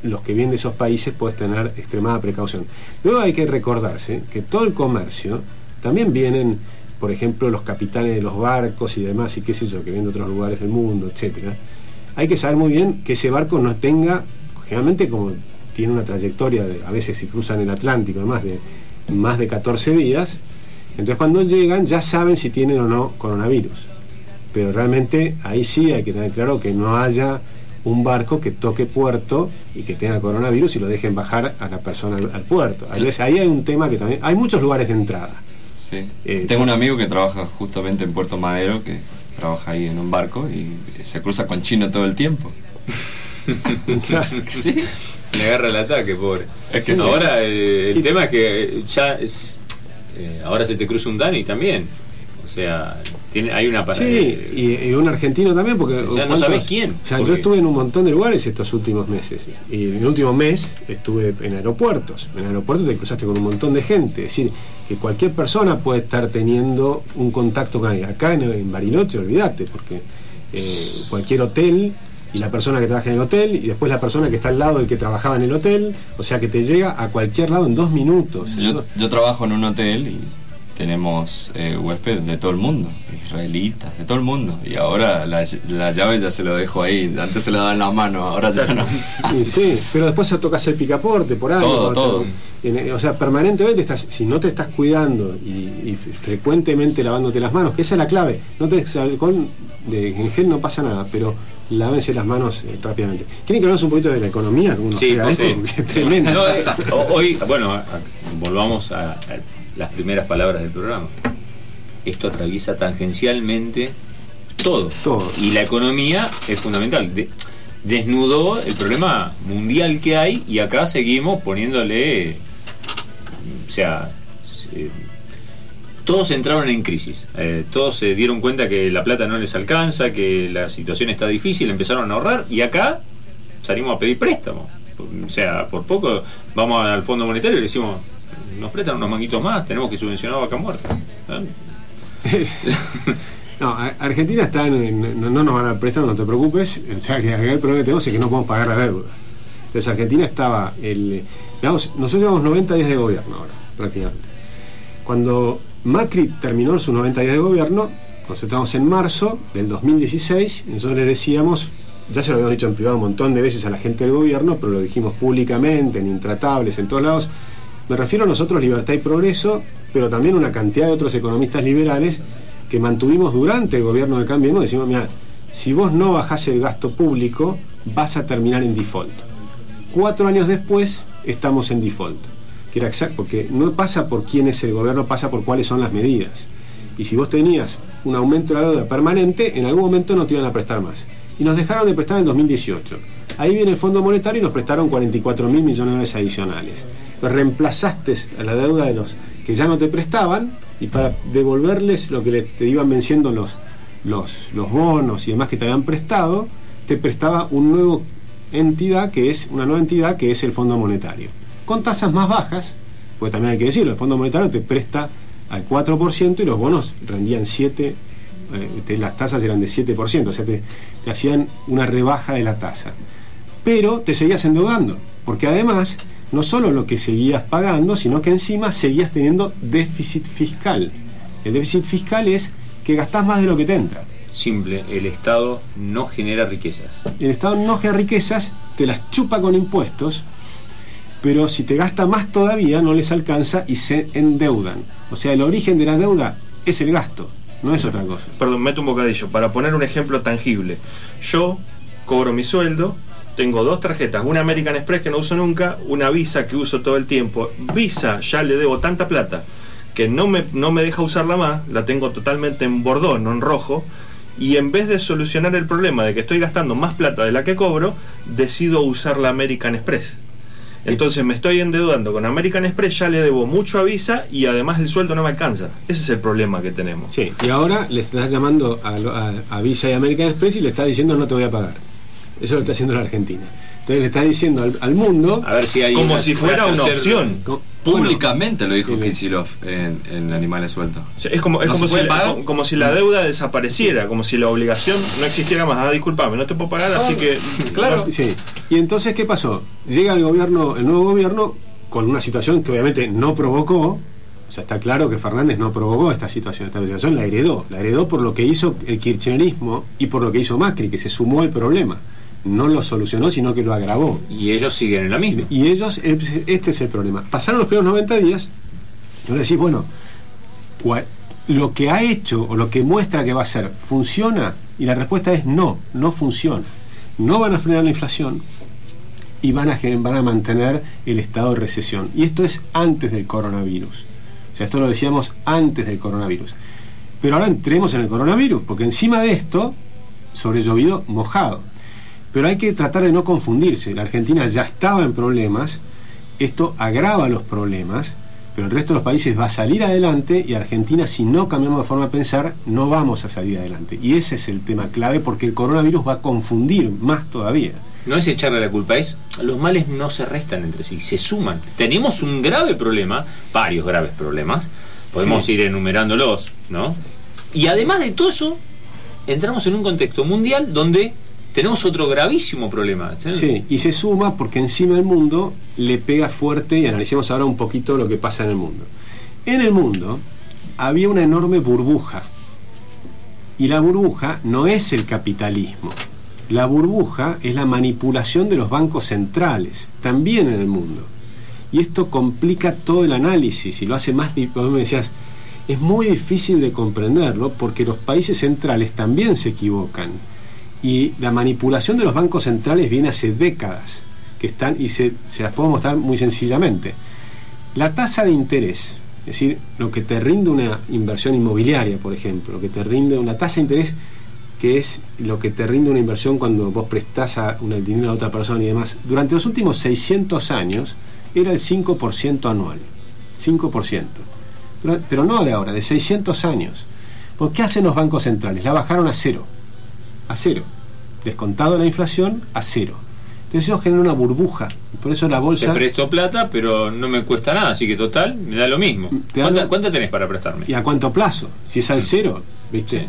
los que vienen de esos países pueden tener extremada precaución. Luego hay que recordarse que todo el comercio también vienen, por ejemplo, los capitanes de los barcos y demás, y qué sé yo, que vienen de otros lugares del mundo, etcétera. Hay que saber muy bien que ese barco no tenga, generalmente como tiene una trayectoria, de, a veces si cruzan el Atlántico, además de más de 14 días, entonces cuando llegan ya saben si tienen o no coronavirus. Pero realmente ahí sí hay que tener claro que no haya un barco que toque puerto y que tenga coronavirus y lo dejen bajar a la persona al, al puerto. Ahí hay un tema que también... Hay muchos lugares de entrada.
Sí.
Eh,
Tengo un amigo que trabaja justamente en Puerto Madero, que trabaja ahí en un barco y se cruza con chino todo el tiempo.
Claro.
Sí.
Le agarra el ataque, pobre.
Es que sí.
Ahora eh, el tema es que ya es, eh, ahora se te cruza un Dani también. O sea, tiene, hay una
Sí, y, y un argentino también, porque.
Ya no
¿cuántos-
sabés quién,
O sea,
porque-
yo estuve en un montón de lugares estos últimos meses. Y en el último mes estuve en aeropuertos. En aeropuertos te cruzaste con un montón de gente. Es decir, que cualquier persona puede estar teniendo un contacto con alguien. Acá en, en Bariloche, olvídate, porque eh, cualquier hotel. Y la persona que trabaja en el hotel, y después la persona que está al lado del que trabajaba en el hotel, o sea que te llega a cualquier lado en dos minutos.
Yo, yo trabajo en un hotel y tenemos eh, huéspedes de todo el mundo, israelitas, de todo el mundo. Y ahora la, la llave ya se lo dejo ahí. Antes se la daban en la mano, ahora ya no.
Y sí, pero después se tocas el picaporte por algo.
Todo,
te-
todo.
en- o sea, permanentemente estás, si no te estás cuidando y, y fre- frecuentemente lavándote las manos, que esa es la clave. No te des alcohol, de, en gel no pasa nada, pero lávense las manos eh, rápidamente. ¿Quieren que hablemos un poquito de la economía? Algunos
Sí, sí.
esto, es tremendo.
No, eh, ho- hoy, bueno, volvamos a, a las primeras palabras del programa. Esto atraviesa tangencialmente todo.
Todo.
Y la economía es fundamental. De- desnudó el problema mundial que hay y acá seguimos poniéndole. O sea. se- todos entraron en crisis. Eh, todos se dieron cuenta que la plata no les alcanza, que la situación está difícil, empezaron a ahorrar y acá salimos a pedir préstamo. O sea, por poco vamos al Fondo Monetario y le decimos, nos prestan unos manguitos más, tenemos que subvencionar vaca muerta.
No, a- Argentina está en, no, no nos van a prestar, no te preocupes. El problema que tenemos es que no podemos pagar la deuda. Entonces Argentina estaba, el, digamos, nosotros llevamos 90 días de gobierno ahora, prácticamente. Cuando Macri terminó sus 90 días de gobierno, nosotros estamos en marzo del 2016, y nosotros le decíamos, ya se lo habíamos dicho en privado un montón de veces a la gente del gobierno, pero lo dijimos públicamente, en Intratables, en todos lados. Me refiero a nosotros, Libertad y Progreso, pero también una cantidad de otros economistas liberales que mantuvimos durante el gobierno del cambio. Decimos, mira, si vos no bajás el gasto público, vas a terminar en default. Cuatro años después, estamos en default. Que era exacto, porque no pasa por quién es el gobierno, pasa por cuáles son las medidas. Y si vos tenías un aumento de la deuda permanente, en algún momento no te iban a prestar más. Y nos dejaron de prestar en 2018. Ahí viene el Fondo Monetario y nos prestaron 44 mil millones de dólares adicionales. Reemplazaste a la deuda de los que ya no te prestaban y para devolverles lo que le- te iban venciendo los, los, los bonos y demás que te habían prestado, te prestaba un nuevo entidad que es una nueva entidad que es el Fondo Monetario. Con tasas más bajas, pues también hay que decirlo, el Fondo Monetario te presta al 4% y los bonos rendían 7, eh, las tasas eran de 7%, o sea, te, te hacían una rebaja de la tasa. Pero te seguías endeudando, porque además no solo lo que seguías pagando, sino que encima seguías teniendo déficit fiscal. El déficit fiscal es que gastás más de lo que te entra.
Simple, el Estado no genera riquezas.
El Estado no genera riquezas, te las chupa con impuestos, pero si te gasta más todavía no les alcanza y se endeudan. O sea, el origen de la deuda es el gasto, no es otra cosa.
Perdón, meto un bocadillo. Para poner un ejemplo tangible. Yo cobro mi sueldo, tengo dos tarjetas, una American Express que no uso nunca, una Visa que uso todo el tiempo. Visa ya le debo tanta plata que no me, no me deja usarla más, la tengo totalmente en bordón, no en rojo. Y en vez de solucionar el problema de que estoy gastando más plata de la que cobro, decido usar la American Express. Entonces me estoy endeudando con American Express, ya le debo mucho a Visa y además el sueldo no me alcanza. Ese es el problema que tenemos.
Sí, y ahora le estás llamando a, a- a Visa y American Express y le estás diciendo no te voy a pagar. Eso lo está haciendo la Argentina. Entonces le estás diciendo al, al mundo...
A ver si hay
Como
una-
si fuera una opción.
Públicamente lo dijo. Kicillof en, en Animales Sueltos.
O sea, es como, es
¿No
como, si,
pagar?
como, como si la deuda desapareciera, como si la obligación no existiera más. Ah, disculpame, no te puedo pagar, así que.
Claro.
Sí. Y entonces, ¿qué pasó? Llega el gobierno, el nuevo gobierno, con una situación que obviamente no provocó. O sea, está claro que Fernández no provocó esta situación. Esta situación la heredó. La heredó por lo que hizo el kirchnerismo y por lo que hizo Macri, que se sumó al problema. No lo solucionó, sino que lo agravó.
Y ellos siguen en la misma.
Y ellos, este es el problema. Pasaron los primeros 90 días, y ahora decís, bueno, ¿cuál- lo que ha hecho o lo que muestra que va a hacer, ¿funciona? Y la respuesta es no, no funciona. No van a frenar la inflación y van a, van a mantener el estado de recesión. Y esto es antes del coronavirus. O sea, esto lo decíamos antes del coronavirus. Pero ahora entremos en el coronavirus, porque encima de esto, sobre llovido mojado. Pero hay que tratar de no confundirse. La Argentina ya estaba en problemas, esto agrava los problemas, pero el resto de los países va a salir adelante y Argentina, si no cambiamos de forma de pensar, no vamos a salir adelante. Y ese es el tema clave porque el coronavirus va a confundir más todavía.
No es echarle la culpa, es los males no se restan entre sí, se suman. Tenemos un grave problema, varios graves problemas, podemos
Sí.
ir enumerándolos, ¿no? Y además de todo eso, entramos en un contexto mundial donde tenemos otro gravísimo problema. ¿sí?
Sí, y se suma porque encima el mundo le pega fuerte y analicemos ahora un poquito lo que pasa en el mundo. En el mundo había una enorme burbuja y la burbuja no es el capitalismo. La burbuja es la manipulación de los bancos centrales, también en el mundo. Y esto complica todo el análisis y lo hace más... di- vos me decías, es muy difícil de comprenderlo porque los países centrales también se equivocan. Y la manipulación de los bancos centrales viene hace décadas, que están, y se, se las puedo mostrar muy sencillamente. La tasa de interés, es decir, lo que te rinde una inversión inmobiliaria, por ejemplo, lo que te rinde una tasa de interés que es lo que te rinde una inversión cuando vos prestás a una- el dinero a otra persona y demás, durante los últimos 600 años era el 5% anual. 5%. Pero, pero no de ahora, de 600 años. ¿Por qué hacen los bancos centrales? La bajaron a cero. A cero. Descontado la inflación, a cero. Entonces eso genera una burbuja. Por eso la
Te
bolsa...
presto plata, pero no me cuesta nada, así que total, me da lo mismo.
Te
¿Cuánta,
lo-
cuánta tenés para prestarme?
¿Y a cuánto plazo? Si es al cero, ¿viste?
Sí.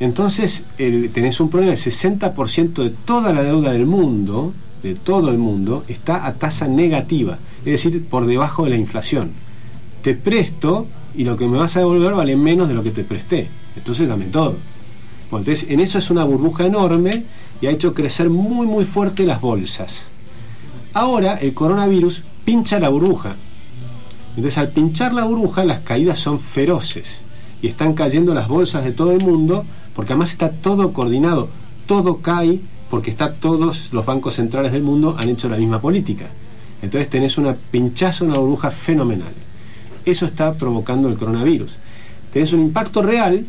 Entonces el- tenés un problema, el 60% de toda la deuda del mundo, de todo el mundo, está a tasa negativa, es decir, por debajo de la inflación. Te presto y lo que me vas a devolver vale menos de lo que te presté. Entonces dame todo. Entonces en eso es una burbuja enorme y ha hecho crecer muy muy fuerte las bolsas. Ahora el coronavirus pincha la burbuja. Entonces al pinchar la burbuja las caídas son feroces y están cayendo las bolsas de todo el mundo porque además está todo coordinado, todo cae porque está todos los bancos centrales del mundo han hecho la misma política. Entonces tenés una pinchazo, una burbuja fenomenal. Eso está provocando el coronavirus. Tenés un impacto real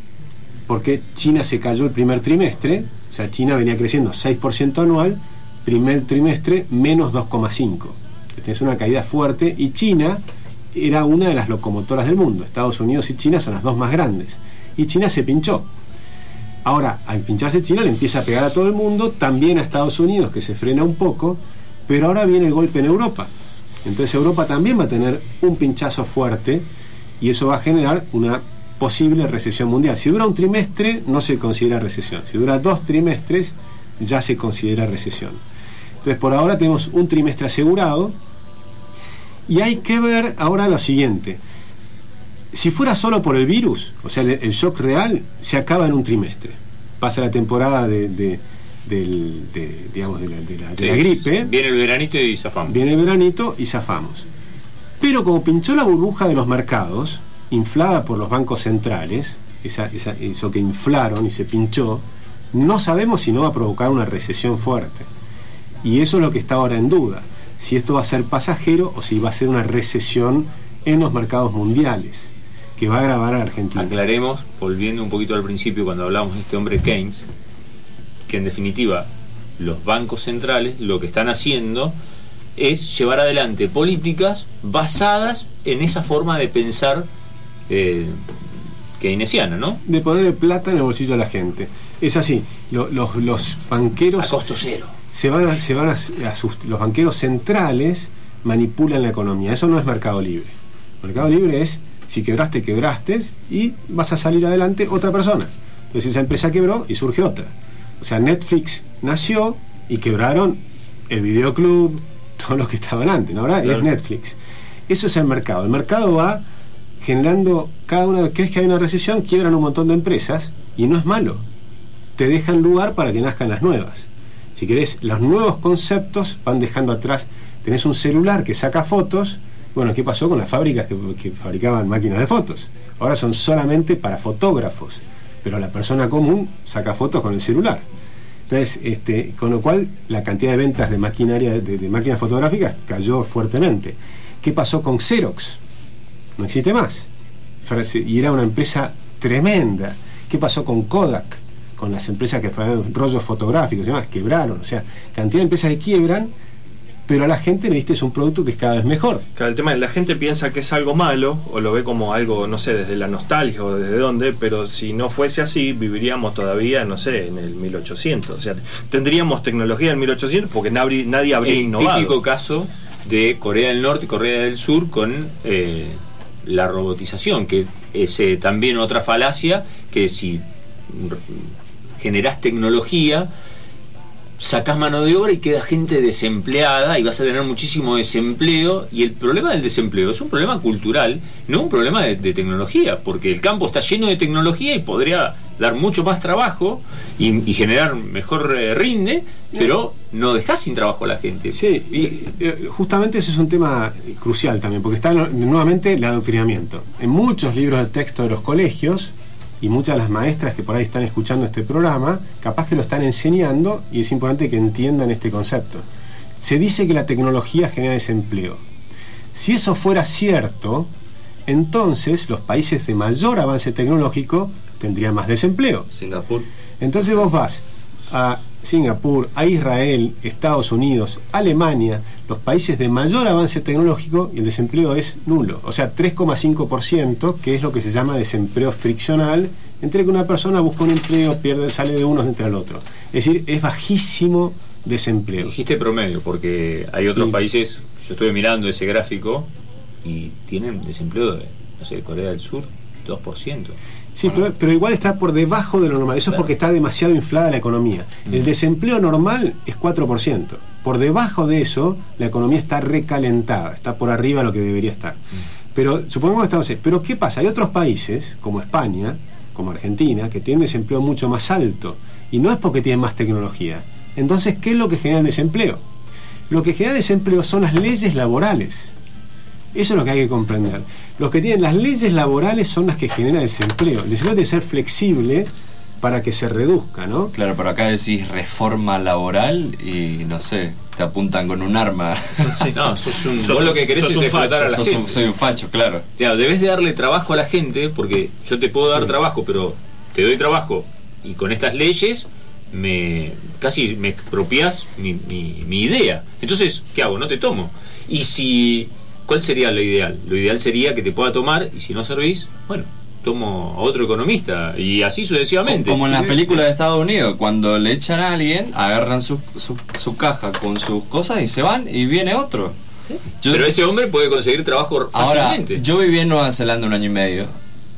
porque China se cayó el primer trimestre, o sea, China venía creciendo 6% anual, primer trimestre menos 2,5%. Tenés una caída fuerte y China era una de las locomotoras del mundo. Estados Unidos y China son las dos más grandes. Y China se pinchó. Ahora, al pincharse China le empieza a pegar a todo el mundo, también a Estados Unidos, que se frena un poco, pero ahora viene el golpe en Europa. Entonces Europa también va a tener un pinchazo fuerte y eso va a generar una posible recesión mundial. Si dura un trimestre, no se considera recesión. Si dura dos trimestres, ya se considera recesión. Entonces, por ahora tenemos un trimestre asegurado y hay que ver ahora lo siguiente. Si fuera solo por el virus, o sea, el, shock real, se acaba en un trimestre. Pasa la temporada de, de- del- de, digamos, de la, de la- gripe,
Viene el veranito y zafamos.
viene el veranito y zafamos. Pero como pinchó la burbuja de los mercados, inflada por los bancos centrales, eso que inflaron y se pinchó, no sabemos si no va a provocar una recesión fuerte. Y eso es lo que está ahora en duda, si esto va a ser pasajero o si va a ser una recesión en los mercados mundiales, que va a agravar a Argentina.
Aclaremos, volviendo un poquito al principio cuando hablamos de este hombre Keynes, que en definitiva los bancos centrales lo que están haciendo es llevar adelante políticas basadas en esa forma de pensar eh, keynesiana, ¿no?
De ponerle plata en el bolsillo de la gente. Es así, lo- los, los banqueros...
A costo cero.
se van a, se van a, a sus- los banqueros centrales manipulan la economía. Eso no es mercado libre. Mercado libre es si quebraste, quebraste y vas a salir adelante otra persona. Entonces esa empresa quebró y surge otra. O sea, Netflix nació y quebraron el videoclub, todos los que estaban antes, ¿no? Ahora
Claro.
es Netflix. Eso es el mercado. El mercado va generando, cada una vez que hay una recesión, quiebran un montón de empresas y no es malo. Te dejan lugar para que nazcan las nuevas. Si querés, los nuevos conceptos van dejando atrás. Tenés un celular que saca fotos. Bueno, ¿qué pasó con las fábricas que, fabricaban máquinas de fotos? Ahora son solamente para fotógrafos, pero la persona común saca fotos con el celular. Entonces, este, con lo cual la cantidad de ventas de maquinaria de máquinas fotográficas cayó fuertemente. ¿Qué pasó con Xerox? No existe más. Y era una empresa tremenda. ¿Qué pasó con Kodak? Con las empresas que fabricaban rollos fotográficos y demás, quebraron. O sea, cantidad de empresas que quiebran pero a la gente le diste un producto que es cada vez mejor.
Claro, el tema es la gente piensa que es algo malo o lo ve como algo, no sé, desde la nostalgia o desde dónde, pero si no fuese así, viviríamos todavía, no sé, en el 1800. O sea, tendríamos tecnología en 1800 porque nadie, nadie habría
el
innovado.
típico caso de Corea del Norte y Corea del Sur con eh, la robotización, que es eh, también otra falacia, que si generás tecnología, sacás mano de obra y queda gente desempleada y vas a tener muchísimo desempleo. Y el problema del desempleo es un problema cultural, no un problema de, de tecnología, porque el campo está lleno de tecnología y podría dar mucho más trabajo y, y generar mejor eh, rinde, pero no dejás sin trabajo a la gente.
Sí, y eh, justamente ese es un tema crucial también, porque está nu- nuevamente el adoctrinamiento. En muchos libros de texto de los colegios, y muchas de las maestras que por ahí están escuchando este programa, capaz que lo están enseñando y es importante que entiendan este concepto. Se dice que la tecnología genera desempleo. Si eso fuera cierto, entonces los países de mayor avance tecnológico tendrían más desempleo.
Singapur.
Entonces vos vas a Singapur, a Israel, Estados Unidos, Alemania, los países de mayor avance tecnológico y el desempleo es nulo. O sea, 3,5%, que es lo que se llama desempleo friccional, entre que una persona busca un empleo, pierde, sale de uno, entra al otro. Es decir, es bajísimo desempleo.
Dijiste promedio, porque hay otros países, yo estuve mirando ese gráfico y tienen desempleo de, no sé, Corea del Sur, 2%.
Sí, pero, pero igual está por debajo de lo normal. Eso es porque está demasiado inflada la economía. El desempleo normal es 4%. Por debajo de eso, la economía está recalentada, está por arriba de lo que debería estar. Pero supongamos que estamos. Pero ¿qué pasa? Hay otros países, como España, como Argentina, que tienen desempleo mucho más alto. Y no es porque tienen más tecnología. Entonces, ¿qué es lo que genera el desempleo? Lo que genera desempleo son las leyes laborales. Eso es lo que hay que comprender. Los que tienen las leyes laborales son las que generan desempleo. El desempleo debe ser flexible para que se reduzca, ¿no?
Claro, pero acá decís reforma laboral y no sé, te apuntan con un arma.
No, sos un,
Sos
vos lo
un-
que querés
sos
es
un
explotar a la
Sos
gente.
un- soy un facho, claro.
Claro, debes de darle trabajo a la gente, porque yo te puedo dar trabajo, pero te doy trabajo y con estas leyes me casi me expropias mi, mi- mi idea. Entonces, ¿qué hago? No te tomo. Y si, ¿cuál sería lo ideal? Lo ideal sería que te pueda tomar y si no servís, bueno, tomo a otro economista y así sucesivamente.
Como en las películas de Estados Unidos, cuando le echan a alguien, agarran su, su, su caja con sus cosas y se van y viene otro. Yo-
Pero ese hombre puede conseguir trabajo
Ahora,
fácilmente.
yo viví en Nueva Zelanda un año y medio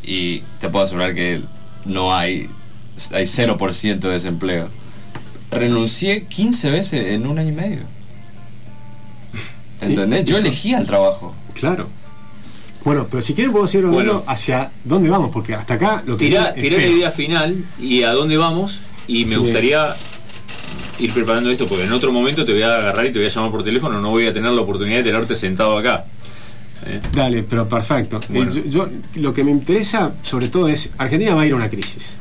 y te puedo asegurar que no hay, hay 0% de desempleo. Renuncié 15 veces en un año y medio. ¿Entendés? Yo elegía el trabajo.
Claro. Bueno, pero si quieren podemos ir hablando
Bueno.
hacia dónde vamos, porque hasta acá lo que
Tirá, la idea final y a dónde vamos. Y me
Sí.
gustaría ir preparando esto, porque en otro momento te voy a agarrar y te voy a llamar por teléfono. No voy a tener la oportunidad de tenerte sentado acá. ¿Eh?
Dale, pero perfecto. Eh, yo, yo- lo que me interesa sobre todo es, Argentina va a ir a una crisis.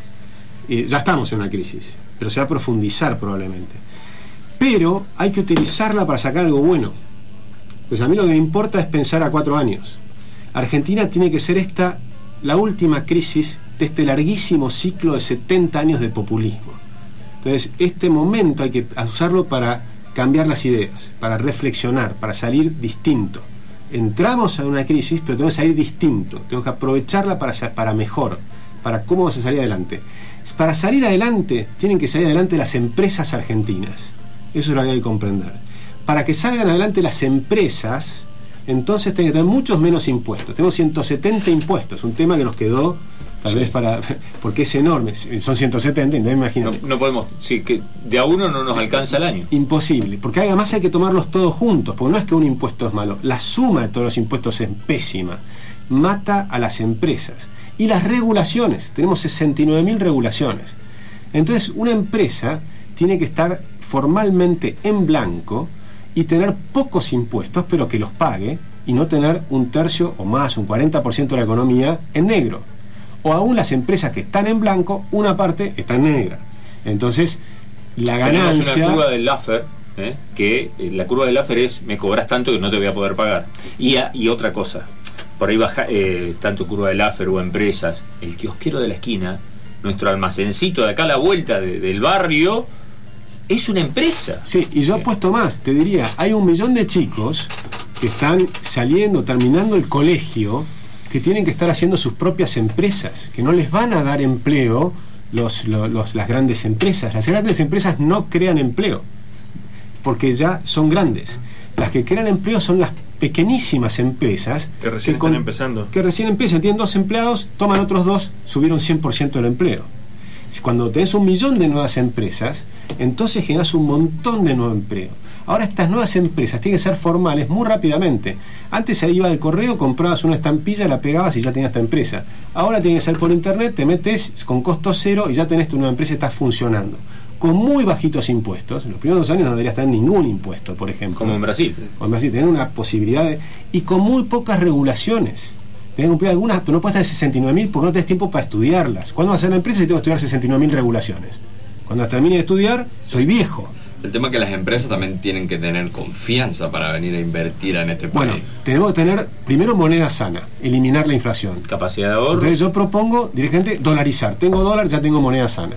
Y ya estamos en una crisis, pero se va a profundizar probablemente. Pero hay que utilizarla para sacar algo bueno. Pues a mí lo que me importa es pensar a cuatro años. Argentina tiene que ser esta la última crisis de este larguísimo ciclo de 70 años de populismo. Entonces, este momento hay que usarlo para cambiar las ideas, para reflexionar, para salir distinto. Entramos a una crisis, pero tenemos que salir distinto. Tenemos que aprovecharla para, para mejor, para cómo vamos a salir adelante. Para salir adelante, tienen que salir adelante las empresas argentinas. Eso es lo que hay que comprender. Para que salgan adelante las empresas, entonces tienen que tener muchos menos impuestos. Tenemos 170 impuestos, un tema que nos quedó tal
Sí.
vez para. porque es enorme. Son 170, entonces
No,
imagínate.
no podemos, sí, que de a uno no nos alcanza el año.
Imposible, porque además hay que tomarlos todos juntos, porque no es que un impuesto es malo, la suma de todos los impuestos es pésima, mata a las empresas. Y las regulaciones, tenemos 69.000 regulaciones. Entonces, una empresa tiene que estar formalmente en blanco y tener pocos impuestos, pero que los pague, y no tener un tercio o más, un 40% de la economía en negro. O aún las empresas que están en blanco, una parte está en negra. Entonces, la
Tenemos
ganancia...
una curva del Laffer, ¿eh? que eh, la curva del Laffer es me cobras tanto que no te voy a poder pagar. Y, a- y otra cosa, por ahí baja eh, tanto curva del Laffer o empresas, el kiosquero de la esquina, nuestro almacencito de acá a la vuelta de- del barrio, es una empresa.
Sí, y yo he puesto más, te diría, hay un millón de chicos que están saliendo, terminando el colegio, que tienen que estar haciendo sus propias empresas, que no les van a dar empleo los, lo- los- las grandes empresas. Las grandes empresas no crean empleo, porque ya son grandes. Las que crean empleo son las pequeñísimas empresas
Que recién están empezando.
Que recién empiezan, tienen dos empleados, toman otros dos, subieron 100% del empleo. Cuando tenés un millón de nuevas empresas, entonces generas un montón de nuevo empleo. Ahora estas nuevas empresas tienen que ser formales muy rápidamente. Antes se iba del correo, comprabas una estampilla, la pegabas y ya tenías esta empresa. Ahora tiene que ser por internet, te metes con costo cero y ya tenés tu nueva empresa y está funcionando. Con muy bajitos impuestos. En los primeros dos años no deberías tener ningún impuesto, por ejemplo.
Como en Brasil.
O en Brasil, tener una posibilidad de. y con muy pocas regulaciones. Tenés que cumplir algunas, pero no puedes tener 69.000 porque no tenés tiempo para estudiarlas. ¿Cuándo vas a hacer la empresa si tengo que estudiar 69.000 regulaciones? Cuando termine de estudiar, soy viejo.
El tema es que las empresas también tienen que tener confianza para venir a invertir en este
Bueno,
país.
tenemos que tener primero moneda sana, eliminar la inflación.
Capacidad de ahorro.
Entonces yo propongo, dirigente, dolarizar. Tengo dólar, ya tengo moneda sana.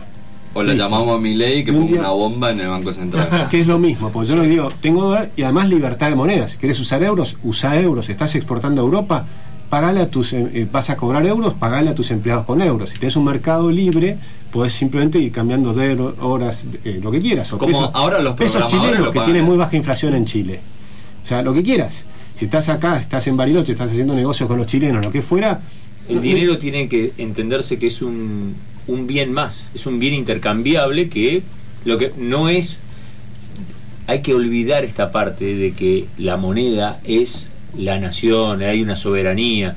O la
listo.
llamamos a mi ley que ponga
día-
una bomba en el Banco Central.
que es lo mismo, porque yo le digo, tengo dólar y además libertad de monedas. ¿Querés usar euros? Usa euros. ¿Estás exportando a Europa? Pagale a tus, eh, eh, vas a cobrar euros, pagale a tus empleados con euros. Si tenés un mercado libre, podés simplemente ir cambiando de horas, eh, lo que quieras. O
Como ahora los
pesos chilenos
lo
que tienen muy baja inflación en Chile. O sea, lo que quieras. Si estás acá, estás en Bariloche, estás haciendo negocios con los chilenos, lo que fuera.
El dinero tiene que entenderse que es un, un bien más, es un bien intercambiable que lo que no es. Hay que olvidar esta parte de que la moneda es la nación, hay una soberanía.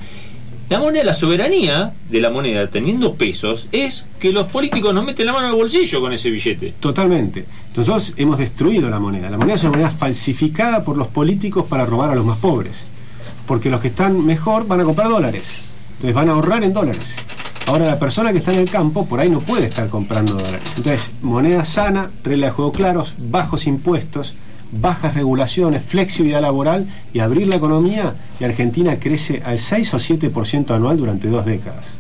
La moneda, la soberanía de la moneda, teniendo pesos, es que los políticos nos meten la mano el bolsillo con ese billete.
Totalmente. Nosotros hemos destruido la moneda. La moneda es una moneda falsificada por los políticos para robar a los más pobres. Porque los que están mejor van a comprar dólares. Entonces van a ahorrar en dólares. Ahora la persona que está en el campo por ahí no puede estar comprando dólares. Entonces, moneda sana, reglas de juego claros, bajos impuestos, bajas regulaciones, flexibilidad laboral y abrir la economía y Argentina crece al 6 o 7% anual durante dos décadas.